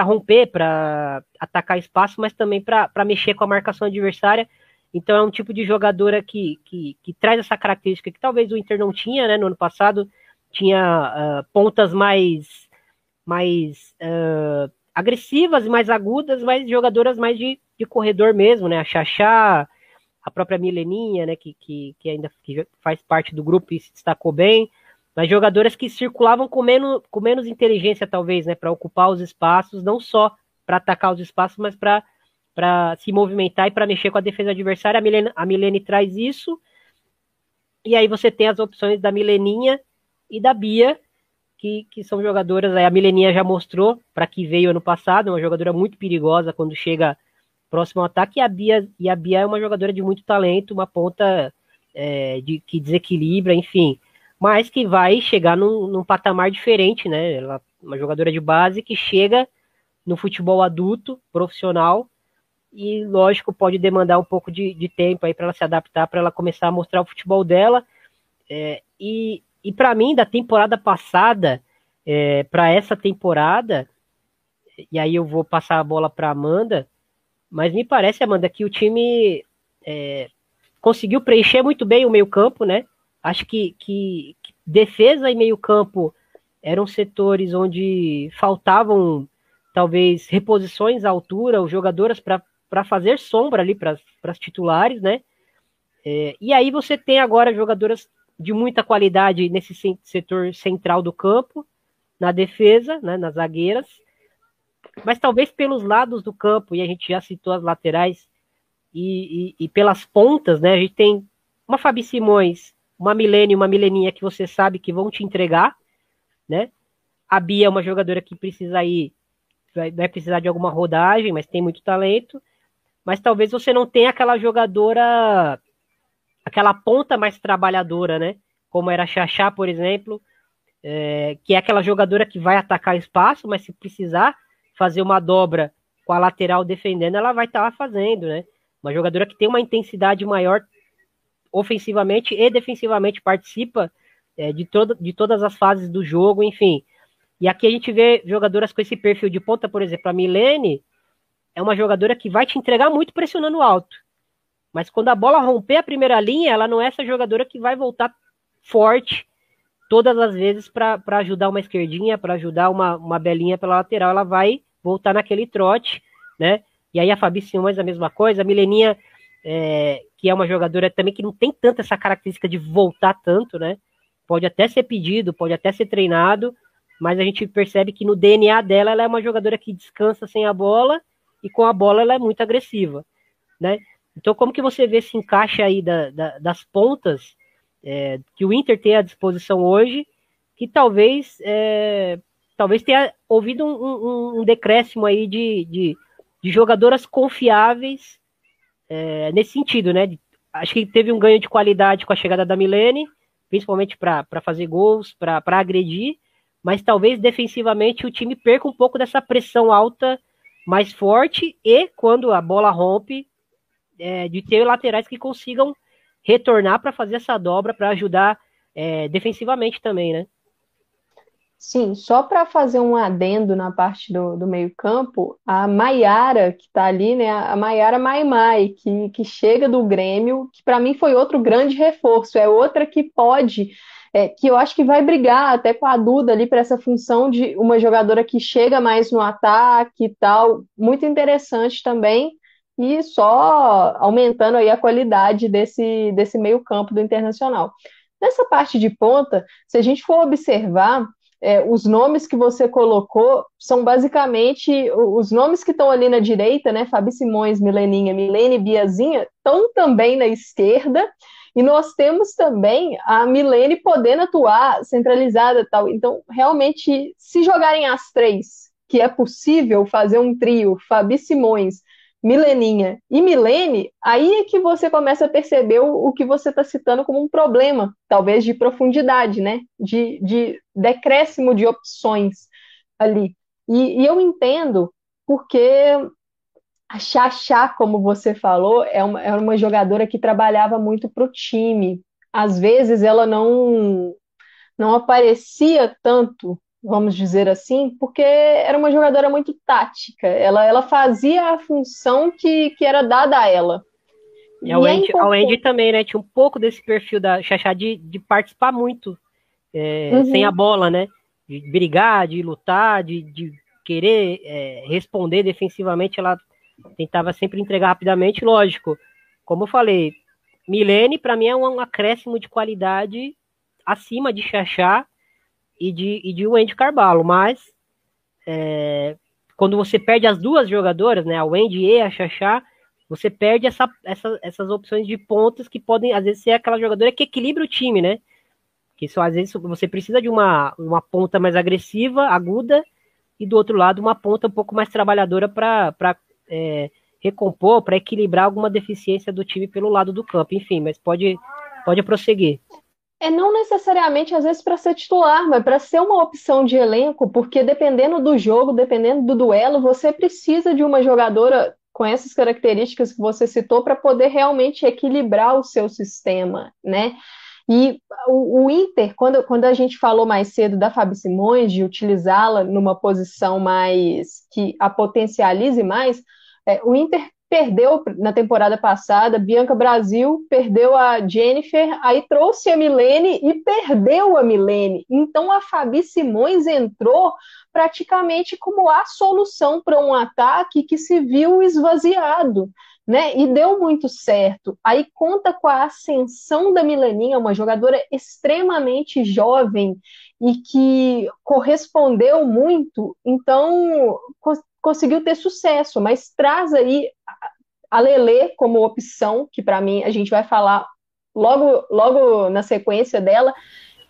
romper, para atacar espaço, mas também para mexer com a marcação adversária. Então é um tipo de jogadora que, que, que, traz essa característica que talvez o Inter não tinha, né? No ano passado tinha uh, pontas mais, mais uh, agressivas e mais agudas, mas jogadoras mais de, de corredor mesmo, né? A Xaxá, a própria Mileninha, né? Que, que, que ainda que faz parte do grupo e se destacou bem, mas jogadoras que circulavam com menos, com menos inteligência, talvez, né? Para ocupar os espaços, não só para atacar os espaços, mas para se movimentar e para mexer com a defesa adversária. A Milene, a Milene traz isso. E aí você tem as opções da Mileninha e da Bia, que, que são jogadoras, a Mileninha já mostrou para que veio ano passado, uma jogadora muito perigosa quando chega próximo ao ataque, e a Bia, e a Bia é uma jogadora de muito talento, uma ponta é, de, que desequilibra, enfim. Mas que vai chegar num, num patamar diferente, né? Ela uma jogadora de base que chega no futebol adulto, profissional, e lógico, pode demandar um pouco de, de tempo aí para ela se adaptar, para ela começar a mostrar o futebol dela. É, e e para mim, da temporada passada é, para essa temporada, e aí eu vou passar a bola para Amanda, mas me parece, Amanda, que o time é, conseguiu preencher muito bem o meio-campo, né? Acho que, que, que defesa e meio-campo eram setores onde faltavam talvez reposições à altura, os jogadoras para fazer sombra ali para as titulares, né? É, e aí você tem agora jogadoras de muita qualidade nesse setor central do campo, na defesa, né, nas zagueiras, mas talvez pelos lados do campo, e a gente já citou as laterais, e, e, e pelas pontas, né, a gente tem uma Fabi Simões, uma Milene e uma Mileninha que você sabe que vão te entregar, né? A Bia é uma jogadora que precisa ir, vai, vai precisar de alguma rodagem, mas tem muito talento. Mas talvez você não tenha aquela jogadora, aquela ponta mais trabalhadora, né? Como era a Xaxá, por exemplo, é, que é aquela jogadora que vai atacar espaço, mas se precisar fazer uma dobra com a lateral defendendo, ela vai estar tá fazendo, né? Uma jogadora que tem uma intensidade maior ofensivamente e defensivamente, participa é, de, todo, de todas as fases do jogo, enfim. E aqui a gente vê jogadoras com esse perfil de ponta, por exemplo, a Milene é uma jogadora que vai te entregar muito pressionando alto. Mas quando a bola romper a primeira linha, ela não é essa jogadora que vai voltar forte todas as vezes para ajudar uma esquerdinha, para ajudar uma, uma belinha pela lateral. Ela vai voltar naquele trote, né? E aí a Fabi Simões a mesma coisa, a Mileninha, é, que é uma jogadora também que não tem tanta essa característica de voltar tanto, né? pode até ser pedido, pode até ser treinado, mas a gente percebe que no DNA dela ela é uma jogadora que descansa sem a bola e com a bola ela é muito agressiva, né? Então como que você vê esse encaixe aí da, da, das pontas é, que o Inter tem à disposição hoje, que talvez é, talvez tenha ouvido um, um, um decréscimo aí de, de, de jogadoras confiáveis é, nesse sentido, né? Acho que teve um ganho de qualidade com a chegada da Milene, principalmente para fazer gols, para agredir, mas talvez defensivamente o time perca um pouco dessa pressão alta mais forte e quando a bola rompe, é, de ter laterais que consigam retornar para fazer essa dobra para ajudar é, defensivamente também, né? Sim, só para fazer um adendo na parte do, do meio-campo, a Maiara, que está ali, né? A Maiara Maimai, que, que chega do Grêmio, que para mim foi outro grande reforço, é outra que pode, é, que eu acho que vai brigar até com a Duda ali para essa função de uma jogadora que chega mais no ataque e tal, muito interessante também, e só aumentando aí a qualidade desse, desse meio-campo do Internacional. Nessa parte de ponta, se a gente for observar, é, os nomes que você colocou são basicamente os nomes que estão ali na direita, né? Fabi Simões, Mileninha, Milene Biazinha, estão também na esquerda. E nós temos também a Milene podendo atuar centralizada tal. Então, realmente, se jogarem as três, que é possível fazer um trio, Fabi Simões, Mileninha e Milene, aí é que você começa a perceber o, o que você está citando como um problema, talvez de profundidade, né? De, de decréscimo de opções ali. E, e eu entendo porque a Xaxá, como você falou, é uma, é uma jogadora que trabalhava muito para o time. Às vezes ela não, não aparecia tanto vamos dizer assim, porque era uma jogadora muito tática. Ela, ela fazia a função que, que era dada a ela. E, e a Wendy, a Wendy também, né? Tinha um pouco desse perfil da Xaxá de, de participar muito é, uhum. sem a bola, né? De brigar, de lutar, de, de querer é, responder defensivamente. Ela tentava sempre entregar rapidamente, lógico. Como eu falei, Milene, para mim, é um acréscimo de qualidade acima de Xaxá e de, e de Wendy Carvalho, mas é, quando você perde as duas jogadoras, né, a Wendy e a Xaxá, você perde essa, essa, essas opções de pontas que podem, às vezes, ser aquela jogadora que equilibra o time, né? Que só às vezes você precisa de uma, uma ponta mais agressiva, aguda, e do outro lado uma ponta um pouco mais trabalhadora para é, recompor, para equilibrar alguma deficiência do time pelo lado do campo. Enfim, mas pode, pode prosseguir. É não necessariamente, às vezes, para ser titular, mas para ser uma opção de elenco, porque dependendo do jogo, dependendo do duelo, você precisa de uma jogadora com essas características que você citou para poder realmente equilibrar o seu sistema, né? E o, o, Inter, quando, quando a gente falou mais cedo da Fabi Simões, de utilizá-la numa posição mais que a potencialize mais, é, o Inter perdeu na temporada passada, Bianca Brasil perdeu a Jennifer, aí trouxe a Milene e perdeu a Milene. Então a Fabi Simões entrou praticamente como a solução para um ataque que se viu esvaziado. Né? E deu muito certo. Aí conta com a ascensão da Mileninha, uma jogadora extremamente jovem e que correspondeu muito. Então, conseguiu ter sucesso, mas traz aí a Lele como opção, que para mim a gente vai falar logo, logo na sequência dela.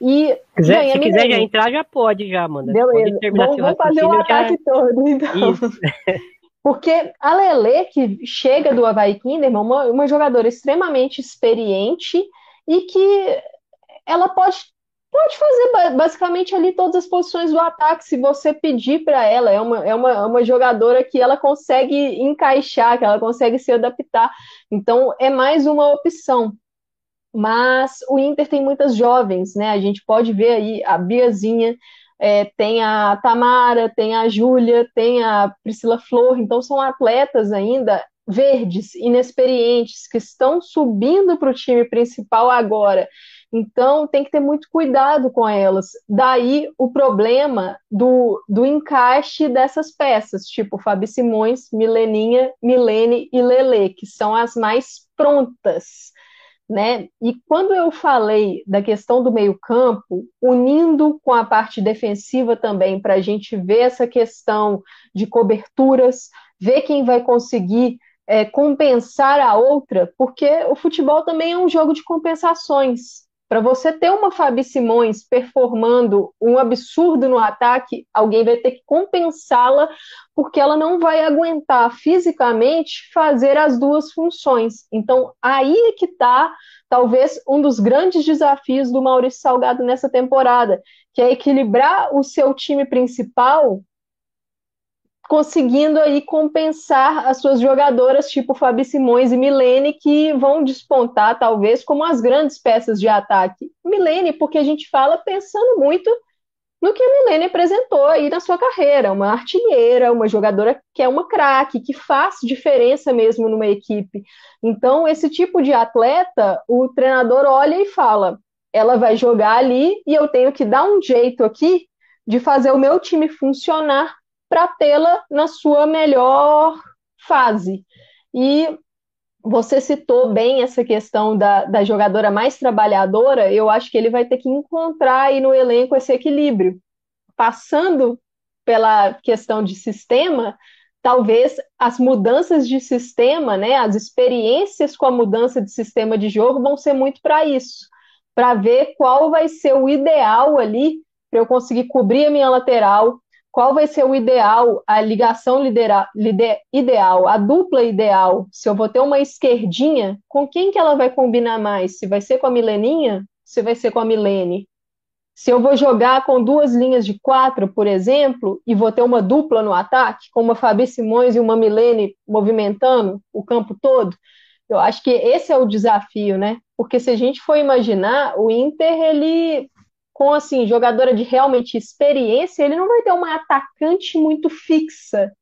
E quiser, se quiser já entrar, já pode, já, manda. Beleza. Vamos, vamos fazer o ataque já... todo, então. [LAUGHS] Porque a Lele, que chega do Havaí Kinderman, uma, uma jogadora extremamente experiente e que ela pode pode fazer basicamente ali todas as posições do ataque se você pedir para ela. É uma, é uma, uma jogadora que ela consegue encaixar, que ela consegue se adaptar. Então é mais uma opção. Mas o Inter tem muitas jovens, né? A gente pode ver aí a Biazinha, é, tem a Tamara, tem a Júlia, tem a Priscila Flor, então são atletas ainda verdes, inexperientes, que estão subindo para o time principal agora então, tem que ter muito cuidado com elas. Daí o problema do, do encaixe dessas peças, tipo Fabi Simões, Mileninha, Milene e Lele, que são as mais prontas. Né? E quando eu falei da questão do meio-campo, unindo com a parte defensiva também, para a gente ver essa questão de coberturas, ver quem vai conseguir é, compensar a outra, porque o futebol também é um jogo de compensações. Para você ter uma Fabi Simões performando um absurdo no ataque, alguém vai ter que compensá-la, porque ela não vai aguentar fisicamente fazer as duas funções. Então, aí é que está, talvez, um dos grandes desafios do Maurício Salgado nessa temporada, que é equilibrar o seu time principal conseguindo aí compensar as suas jogadoras, tipo Fabi Simões e Milene, que vão despontar, talvez, como as grandes peças de ataque. Milene, porque a gente fala pensando muito no que a Milene apresentou aí na sua carreira, uma artilheira, uma jogadora que é uma craque, que faz diferença mesmo numa equipe. Então, esse tipo de atleta, o treinador olha e fala: ela vai jogar ali e eu tenho que dar um jeito aqui de fazer o meu time funcionar para tê-la na sua melhor fase. E você citou bem essa questão da, da jogadora mais trabalhadora, eu acho que ele vai ter que encontrar aí no elenco esse equilíbrio. Passando pela questão de sistema, talvez as mudanças de sistema, né, as experiências com a mudança de sistema de jogo vão ser muito para isso, para ver qual vai ser o ideal ali para eu conseguir cobrir a minha lateral, qual vai ser o ideal, a ligação lidera, lider, ideal, a dupla ideal? Se eu vou ter uma esquerdinha, com quem que ela vai combinar mais? Se vai ser com a Mileninha? Se vai ser com a Milene? Se eu vou jogar com duas linhas de quatro, por exemplo, e vou ter uma dupla no ataque, com uma Fabi Simões e uma Milene movimentando o campo todo, eu acho que esse é o desafio, né? Porque se a gente for imaginar, o Inter ele com assim jogadora de realmente experiência, ele não vai ter uma atacante muito fixa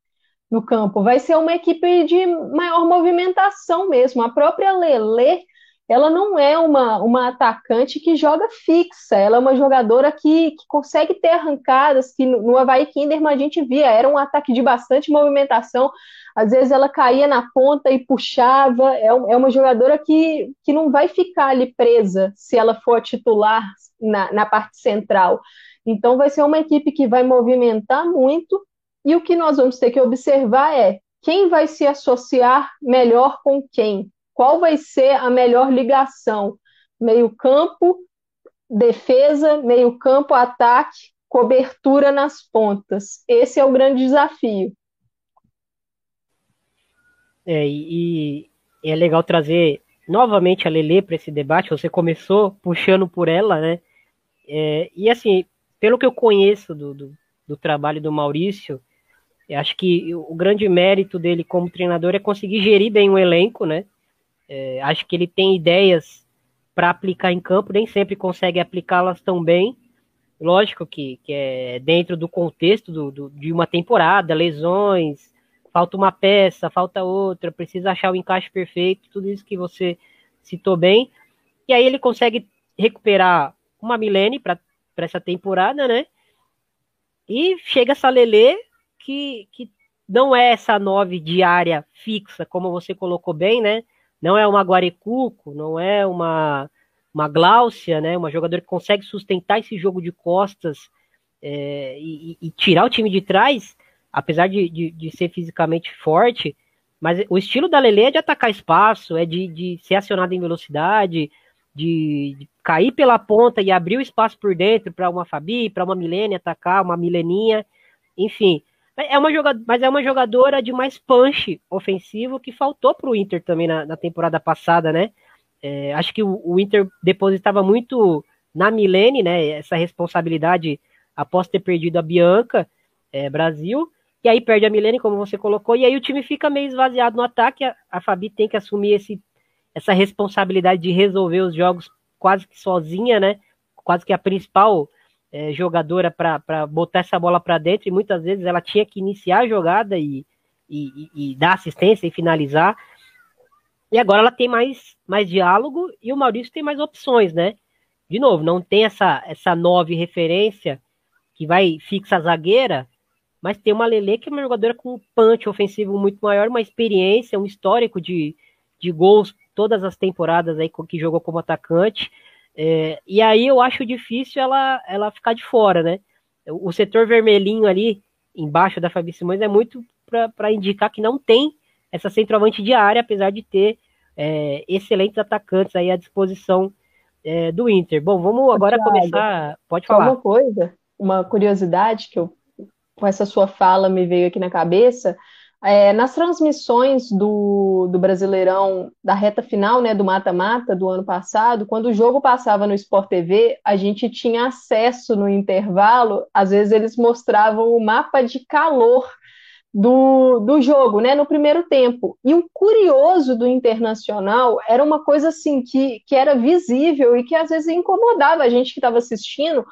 no campo, vai ser uma equipe de maior movimentação mesmo. A própria Lele, ela não é uma, uma atacante que joga fixa, ela é uma jogadora que, que consegue ter arrancadas, que no, no Havaí Kinderman a gente via, era um ataque de bastante movimentação, às vezes ela caía na ponta e puxava, é, é uma jogadora que, que não vai ficar ali presa se ela for titular na, na parte central. Então, vai ser uma equipe que vai movimentar muito, e o que nós vamos ter que observar é quem vai se associar melhor com quem, qual vai ser a melhor ligação, meio-campo, defesa, meio-campo, ataque, cobertura nas pontas. Esse é o grande desafio. É, e, é legal trazer novamente a Lele para esse debate. Você começou puxando por ela, né? É, e assim, pelo que eu conheço do, do, do trabalho do Maurício, acho que o grande mérito dele como treinador é conseguir gerir bem o elenco, né? É, acho que ele tem ideias para aplicar em campo, nem sempre consegue aplicá-las tão bem. Lógico que, que é dentro do contexto do, do, de uma temporada, lesões, falta uma peça, falta outra, precisa achar o encaixe perfeito, tudo isso que você citou bem. E aí ele consegue recuperar uma Milene para essa temporada, né? E chega essa Lele que, que não é essa nove diária fixa, como você colocou bem, né? Não é uma Guarecuco, não é uma, uma Gláucia, né? Uma jogadora que consegue sustentar esse jogo de costas é, e, e, tirar o time de trás, apesar de, de, de, ser fisicamente forte, mas o estilo da Lele é de atacar espaço, é de, de ser acionada em velocidade, de, de, cair pela ponta e abrir o espaço por dentro para uma Fabi, para uma Milene atacar, uma Mileninha, enfim. É uma jogadora, mas é uma jogadora de mais punch ofensivo que faltou para o Inter também na, na, temporada passada, né? É, acho que o, o, Inter depositava muito na Milene, né? Essa responsabilidade após ter perdido a Bianca, é, Brasil, e aí perde a Milene, como você colocou, e aí o time fica meio esvaziado no ataque. A, a Fabi tem que assumir esse, essa responsabilidade de resolver os jogos quase que sozinha, né? Quase que a principal é, jogadora para botar essa bola para dentro e muitas vezes ela tinha que iniciar a jogada e, e, e, dar assistência e finalizar. E agora ela tem mais, mais diálogo e o Maurício tem mais opções, né? De novo, não tem essa, essa nove referência que vai fixa a zagueira, mas tem uma Lele que é uma jogadora com um punch ofensivo muito maior, uma experiência, um histórico de, de gols todas as temporadas aí que jogou como atacante. É, e aí eu acho difícil ela, ela ficar de fora, né? O setor vermelhinho ali, embaixo da Fabi Simões, é muito para indicar que não tem essa centroavante de área, apesar de ter é, excelentes atacantes aí à disposição é, do Inter. Bom, vamos agora Thiago, começar. Pode falar. Uma coisa, uma curiosidade que eu, com essa sua fala me veio aqui na cabeça. É, nas transmissões do, do Brasileirão, da reta final, né, do mata-mata do ano passado, quando o jogo passava no Sport TV, a gente tinha acesso no intervalo, às vezes eles mostravam o mapa de calor do, do jogo, né, no primeiro tempo. E o curioso do Internacional era uma coisa assim que, que era visível e que às vezes incomodava a gente que estava assistindo.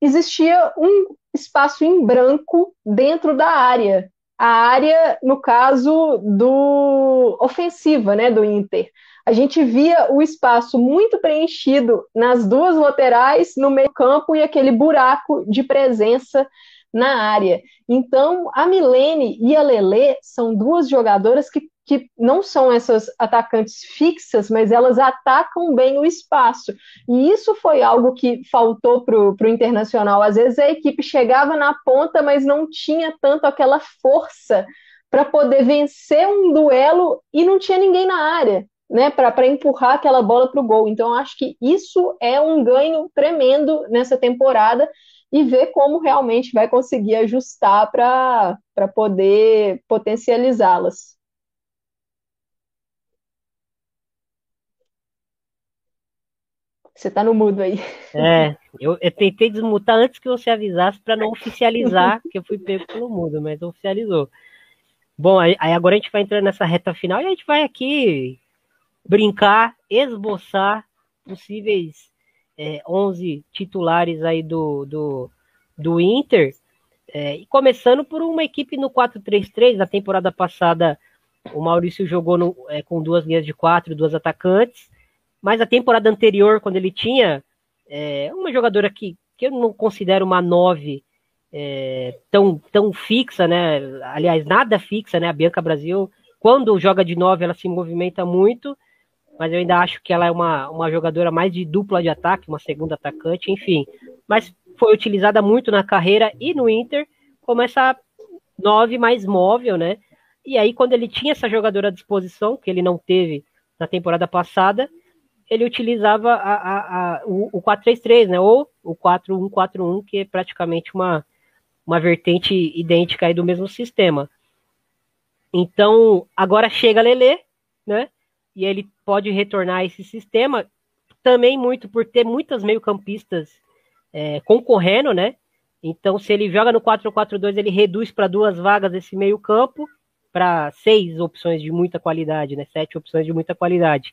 Existia um espaço em branco dentro da área a área, no caso do ofensiva, né, do Inter. A gente via o espaço muito preenchido nas duas laterais, no meio campo e aquele buraco de presença na área. Então, a Milene e a Lele são duas jogadoras que que não são essas atacantes fixas, mas elas atacam bem o espaço. E isso foi algo que faltou para o Internacional. Às vezes a equipe chegava na ponta, mas não tinha tanto aquela força para poder vencer um duelo e não tinha ninguém na área. Né, para empurrar aquela bola para o gol. Então, acho que isso é um ganho tremendo nessa temporada e ver como realmente vai conseguir ajustar para poder potencializá-las. Você tá no mudo aí. É, eu, eu tentei desmutar antes que você avisasse para não oficializar que eu fui pego pelo mudo, mas oficializou. Bom, aí, agora a gente vai entrar nessa reta final e a gente vai aqui brincar, esboçar possíveis é, 11 titulares aí do, do, do Inter. É, e começando por uma equipe no 4-3-3, na temporada passada o Maurício jogou no, é, com duas linhas de quatro, duas atacantes. Mas a temporada anterior, quando ele tinha é, uma jogadora que, que eu não considero uma nove é, tão, tão fixa, né? Aliás, nada fixa, né? A Bianca Brasil, quando joga de nove, ela se movimenta muito, mas eu ainda acho que ela é uma, uma jogadora mais de dupla de ataque, uma segunda atacante, enfim. Mas foi utilizada muito na carreira e no Inter como essa nove mais móvel, né? E aí, quando ele tinha essa jogadora à disposição, que ele não teve na temporada passada, ele utilizava a, a, a, o, o 4-3-3, né? Ou o 4-1-4-1, que é praticamente uma, uma vertente idêntica aí do mesmo sistema. Então, agora chega Lele, né? e ele pode retornar a esse sistema também muito por ter muitas meio-campistas é, concorrendo, né? Então, se ele joga no 4-4-2, ele reduz para duas vagas esse meio-campo, para seis opções de muita qualidade, né? Sete opções de muita qualidade.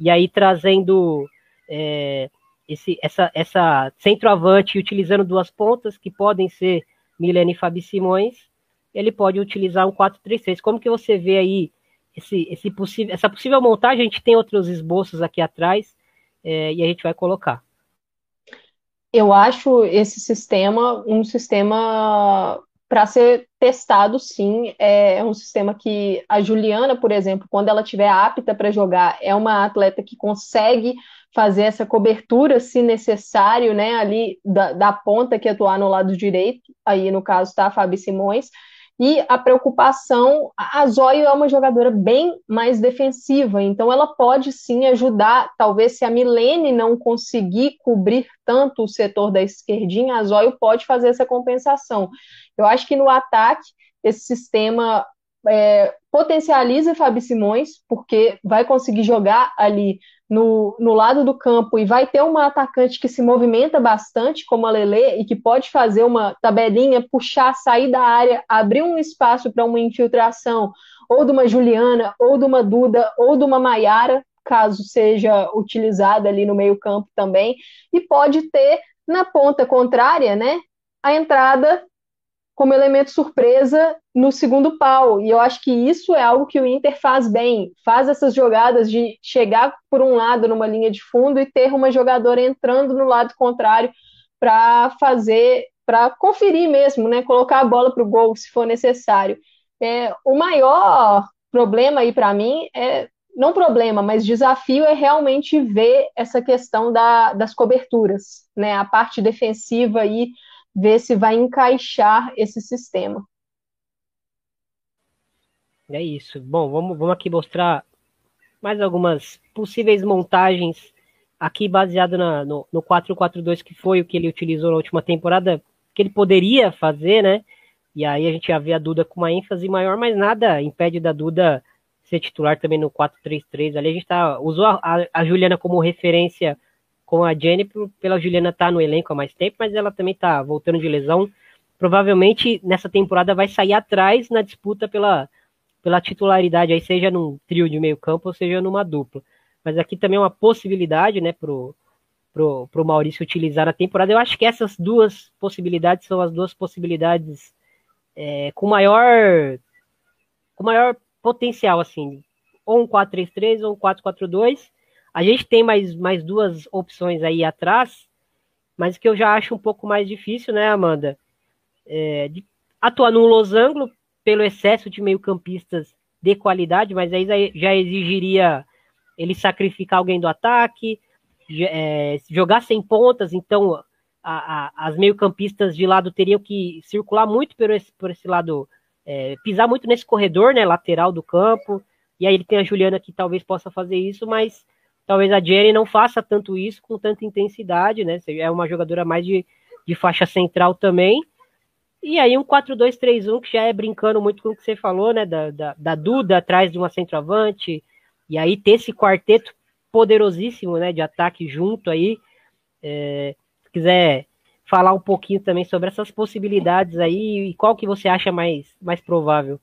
E aí trazendo é, esse, essa, essa centroavante utilizando duas pontas, que podem ser Milene e Fabi Simões, ele pode utilizar um 4-3-3. Como que você vê aí esse, esse possível, essa possível montagem? A gente tem outros esboços aqui atrás é, e a gente vai colocar. Eu acho esse sistema um sistema para ser testado, sim. É, é um sistema que a Juliana, por exemplo, quando ela estiver apta para jogar, é uma atleta que consegue fazer essa cobertura, se necessário, né, ali da, da ponta que atuar no lado direito, aí no caso está a Fabi Simões, e a preocupação, a Zóio é uma jogadora bem mais defensiva, então ela pode sim ajudar, talvez se a Milene não conseguir cobrir tanto o setor da esquerdinha, a Zóio pode fazer essa compensação. Eu acho que no ataque, esse sistema é, potencializa Fabi Simões, porque vai conseguir jogar ali no, no lado do campo e vai ter uma atacante que se movimenta bastante, como a Lele, e que pode fazer uma tabelinha, puxar, sair da área, abrir um espaço para uma infiltração, ou de uma Juliana, ou de uma Duda, ou de uma Maiara, caso seja utilizada ali no meio-campo também, e pode ter na ponta contrária, né, a entrada como elemento surpresa no segundo pau. E eu acho que isso é algo que o Inter faz bem. Faz essas jogadas de chegar por um lado numa linha de fundo e ter uma jogadora entrando no lado contrário para fazer, para conferir mesmo, né? Colocar a bola para o gol se for necessário. É, o maior problema aí para mim é não problema, mas desafio é realmente ver essa questão da, das coberturas, né? A parte defensiva aí ver se vai encaixar esse sistema. É isso. Bom, vamos, vamos aqui mostrar mais algumas possíveis montagens aqui baseado na, no, no 4-4-2, que foi o que ele utilizou na última temporada, que ele poderia fazer, né? E aí a gente já vê a Duda com uma ênfase maior, mas nada impede da Duda ser titular também no 4-3-3. Ali a gente tá, usou a, a Juliana como referência com a Jenny pela Juliana estar tá no elenco há mais tempo, mas ela também está voltando de lesão. Provavelmente nessa temporada vai sair atrás na disputa pela, pela titularidade, aí seja num trio de meio campo ou seja numa dupla. Mas aqui também é uma possibilidade, né, pro, pro, pro Maurício utilizar a temporada. Eu acho que essas duas possibilidades são as duas possibilidades é, com maior com maior potencial, assim, ou um 4-3-3 ou um 4-4-2 a gente tem mais, mais duas opções aí atrás, mas que eu já acho um pouco mais difícil, né, Amanda? É, de atuar no losango pelo excesso de meio-campistas de qualidade, mas aí já exigiria ele sacrificar alguém do ataque, é, jogar sem pontas, então a, a, as meio-campistas de lado teriam que circular muito por esse, por esse lado, é, pisar muito nesse corredor, né, lateral do campo, e aí ele tem a Juliana que talvez possa fazer isso, mas Talvez a Jenny não faça tanto isso com tanta intensidade, né? É uma jogadora mais de, de faixa central também. E aí um 4-2-3-1, que já é brincando muito com o que você falou, né? Da, da, da Duda atrás de uma centroavante. E aí ter esse quarteto poderosíssimo, né? De ataque junto aí. É, se quiser falar um pouquinho também sobre essas possibilidades aí e qual que você acha mais, mais provável.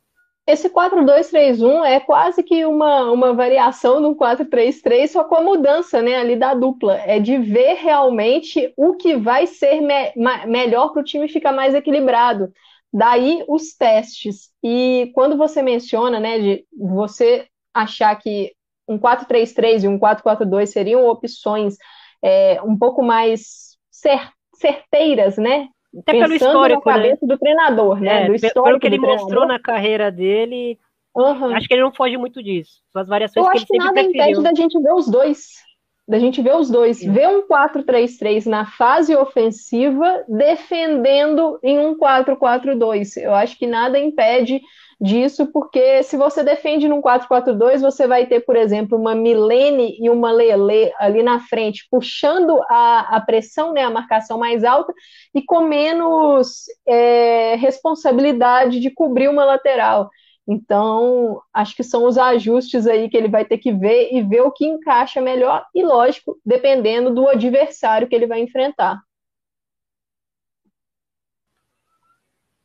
Esse 4-2-3-1 é quase que uma, uma variação do 4-3-3, só com a mudança né, ali da dupla. É de ver realmente o que vai ser me melhor para o time ficar mais equilibrado. Daí os testes. E quando você menciona, né, de você achar que um 4-3-3 e um 4-4-2 seriam opções é, um pouco mais cer certeiras, né? Até pelo histórico, na né? cabeça né? do treinador, né? É, do histórico pelo que ele mostrou na carreira dele, uhum. acho que ele não foge muito disso. As variações Eu que acho que nada impede da gente ver os dois. Da gente ver os dois. Sim. Ver um 4-3-3 na fase ofensiva, defendendo em um 4-4-2. Eu acho que nada impede disso, porque se você defende num 4-4-2, você vai ter, por exemplo, uma Milene e uma Lele ali na frente, puxando a, a pressão, né, a marcação mais alta, e com menos é, responsabilidade de cobrir uma lateral. Então, acho que são os ajustes aí que ele vai ter que ver e ver o que encaixa melhor, e lógico, dependendo do adversário que ele vai enfrentar.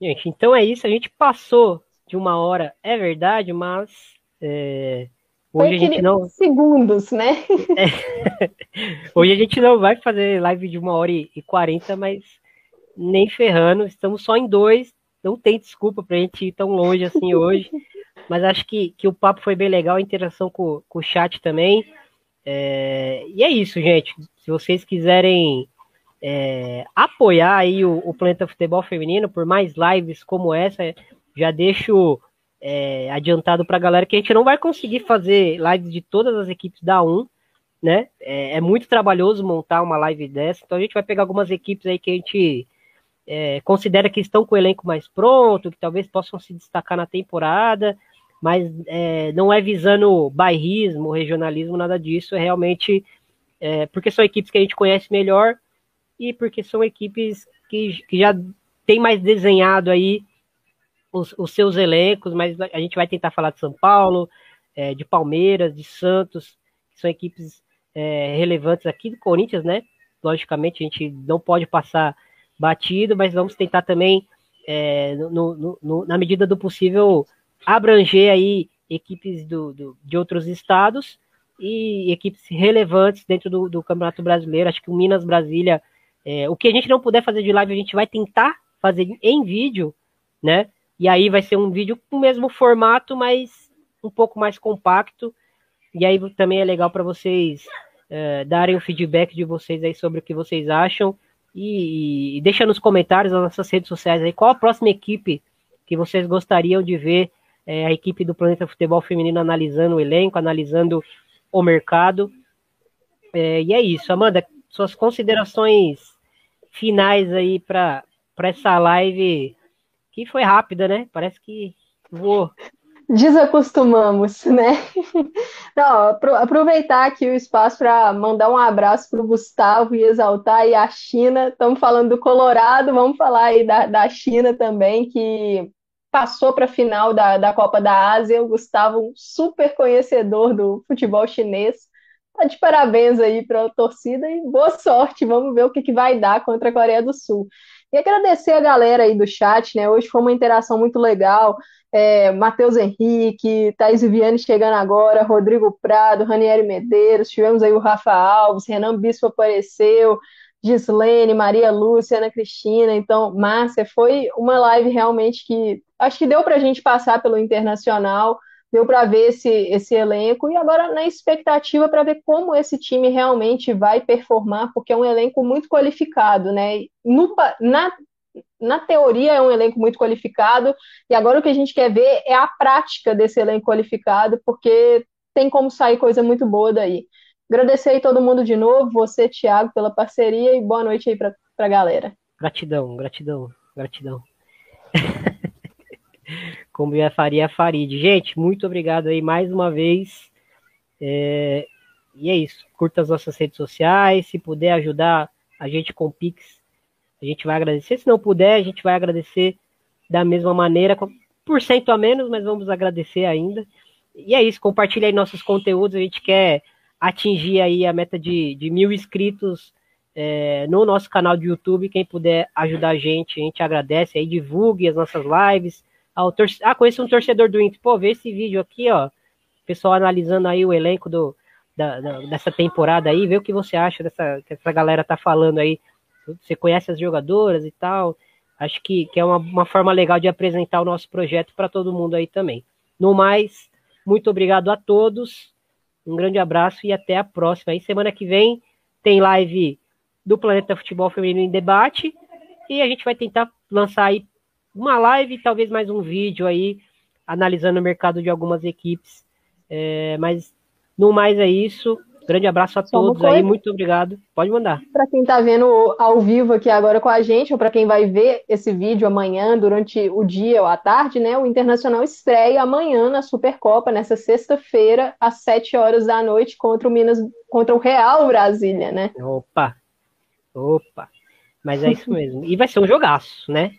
Gente, então é isso. A gente passou de uma hora, é verdade, mas é, hoje a gente não. Segundos, né? É, [LAUGHS] hoje a gente não vai fazer live de uma hora e quarenta, mas nem ferrando. Estamos só em dois não tem desculpa para a gente ir tão longe assim hoje. [LAUGHS] Mas acho que, que o papo foi bem legal, a interação com, com o chat também. É, e é isso, gente. Se vocês quiserem é, apoiar aí o, o, Planeta Futebol Feminino por mais lives como essa, já deixo é, adiantado para a galera que a gente não vai conseguir fazer lives de todas as equipes da 1, né? É, é, muito trabalhoso montar uma live dessa, então a gente vai pegar algumas equipes aí que a gente é, considera que estão com o elenco mais pronto, que talvez possam se destacar na temporada, mas é, não é visando bairrismo, regionalismo, nada disso, é realmente é, porque são equipes que a gente conhece melhor e porque são equipes que, que já tem mais desenhado aí os, os, seus elencos, mas a gente vai tentar falar de São Paulo, é, de Palmeiras, de Santos, que são equipes é, relevantes aqui do Corinthians, né? Logicamente, a gente não pode passar batido, mas vamos tentar também, é, no, no, no, na medida do possível, abranger aí equipes do, do, de outros estados e equipes relevantes dentro do, do Campeonato Brasileiro. Acho que o Minas Brasília, é, o que a gente não puder fazer de live, a gente vai tentar fazer em vídeo, né? E aí vai ser um vídeo com o mesmo formato, mas um pouco mais compacto. E aí também é legal para vocês é, darem o feedback de vocês aí sobre o que vocês acham. E, e deixa nos comentários nas nossas redes sociais aí qual a próxima equipe que vocês gostariam de ver é, a equipe do Planeta Futebol Feminino analisando o elenco, analisando o mercado. É, e é isso, Amanda, suas considerações finais aí para essa live que foi rápida, né? Parece que voou desacostumamos, né? [LAUGHS] Não, aproveitar aqui o espaço para mandar um abraço para o Gustavo e exaltar aí a China. Estamos falando do Colorado, vamos falar aí da, da China também, que passou para a final da, da Copa da Ásia. O Gustavo, um super conhecedor do futebol chinês. Tá de parabéns aí para a torcida e boa sorte. Vamos ver o que, que vai dar contra a Coreia do Sul. E agradecer a galera aí do chat, né? Hoje foi uma interação muito legal. É, Matheus Henrique, Thaís Viviane chegando agora, Rodrigo Prado, Ranieri Medeiros, tivemos aí o Rafa Alves, Renan Bispo apareceu, Gislene, Maria Lúcia, Ana Cristina, então, Márcia, foi uma live realmente que acho que deu para a gente passar pelo internacional, deu para ver esse, esse elenco, e agora na expectativa para ver como esse time realmente vai performar, porque é um elenco muito qualificado, né? No, na na teoria é um elenco muito qualificado, e agora o que a gente quer ver é a prática desse elenco qualificado, porque tem como sair coisa muito boa daí. Agradecer aí todo mundo de novo, você, Thiago, pela parceria, e boa noite aí para a galera. Gratidão, gratidão, gratidão. [LAUGHS] como já faria a Farid. Gente, muito obrigado aí mais uma vez. É... E é isso. Curta as nossas redes sociais. Se puder ajudar a gente com Pix, a gente vai agradecer. Se não puder, a gente vai agradecer da mesma maneira, por cento a menos, mas vamos agradecer ainda. E é isso, compartilha aí nossos conteúdos. A gente quer atingir aí a meta de, de mil inscritos é, no nosso canal de YouTube. Quem puder ajudar a gente, a gente agradece aí, divulgue as nossas lives. Torce... ah conheço um torcedor do Inter. Pô, vê esse vídeo aqui, ó. Pessoal analisando aí o elenco do, da, da, dessa temporada aí, vê o que você acha dessa que essa galera tá falando aí você conhece as jogadoras e tal. Acho que, que é uma, uma forma legal de apresentar o nosso projeto para todo mundo aí também. No mais, muito obrigado a todos. Um grande abraço e até a próxima. Aí semana que vem tem live do Planeta Futebol Feminino em debate e a gente vai tentar lançar aí uma live, talvez mais um vídeo aí analisando o mercado de algumas equipes. É, mas no mais é isso. Grande abraço a todos aí, muito obrigado. Pode mandar. Para quem está vendo ao vivo aqui agora com a gente, ou para quem vai ver esse vídeo amanhã, durante o dia ou à tarde, né? O Internacional estreia amanhã na Supercopa, nessa sexta-feira, às 7 horas da noite, contra o Minas, contra o Real Brasília, né? Opa! Opa! Mas é isso mesmo. E vai ser um jogaço, né?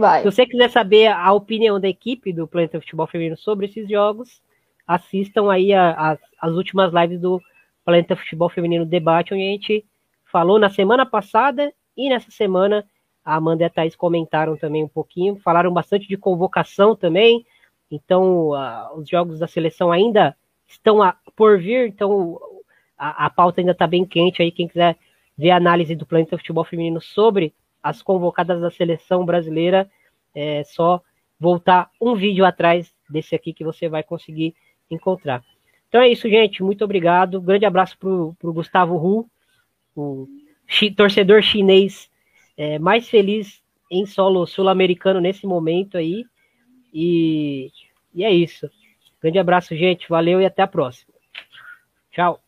Vai. Se você quiser saber a opinião da equipe do Planeta Futebol Feminino sobre esses jogos, assistam aí a, a, as últimas lives do Planeta Futebol Feminino Debate, onde a gente falou na semana passada e nessa semana. A Amanda e a Thaís comentaram também um pouquinho, falaram bastante de convocação também, então os jogos da seleção ainda estão a, por vir, então a, a pauta ainda está bem quente aí, quem quiser ver a análise do Planeta Futebol Feminino sobre as convocadas da seleção brasileira, é só voltar um vídeo atrás desse aqui que você vai conseguir encontrar. Então é isso, gente. Muito obrigado. Grande abraço para o Gustavo Hu, o chi, torcedor chinês é, mais feliz em solo sul-americano nesse momento aí. E, e é isso. Grande abraço, gente. Valeu e até a próxima. Tchau.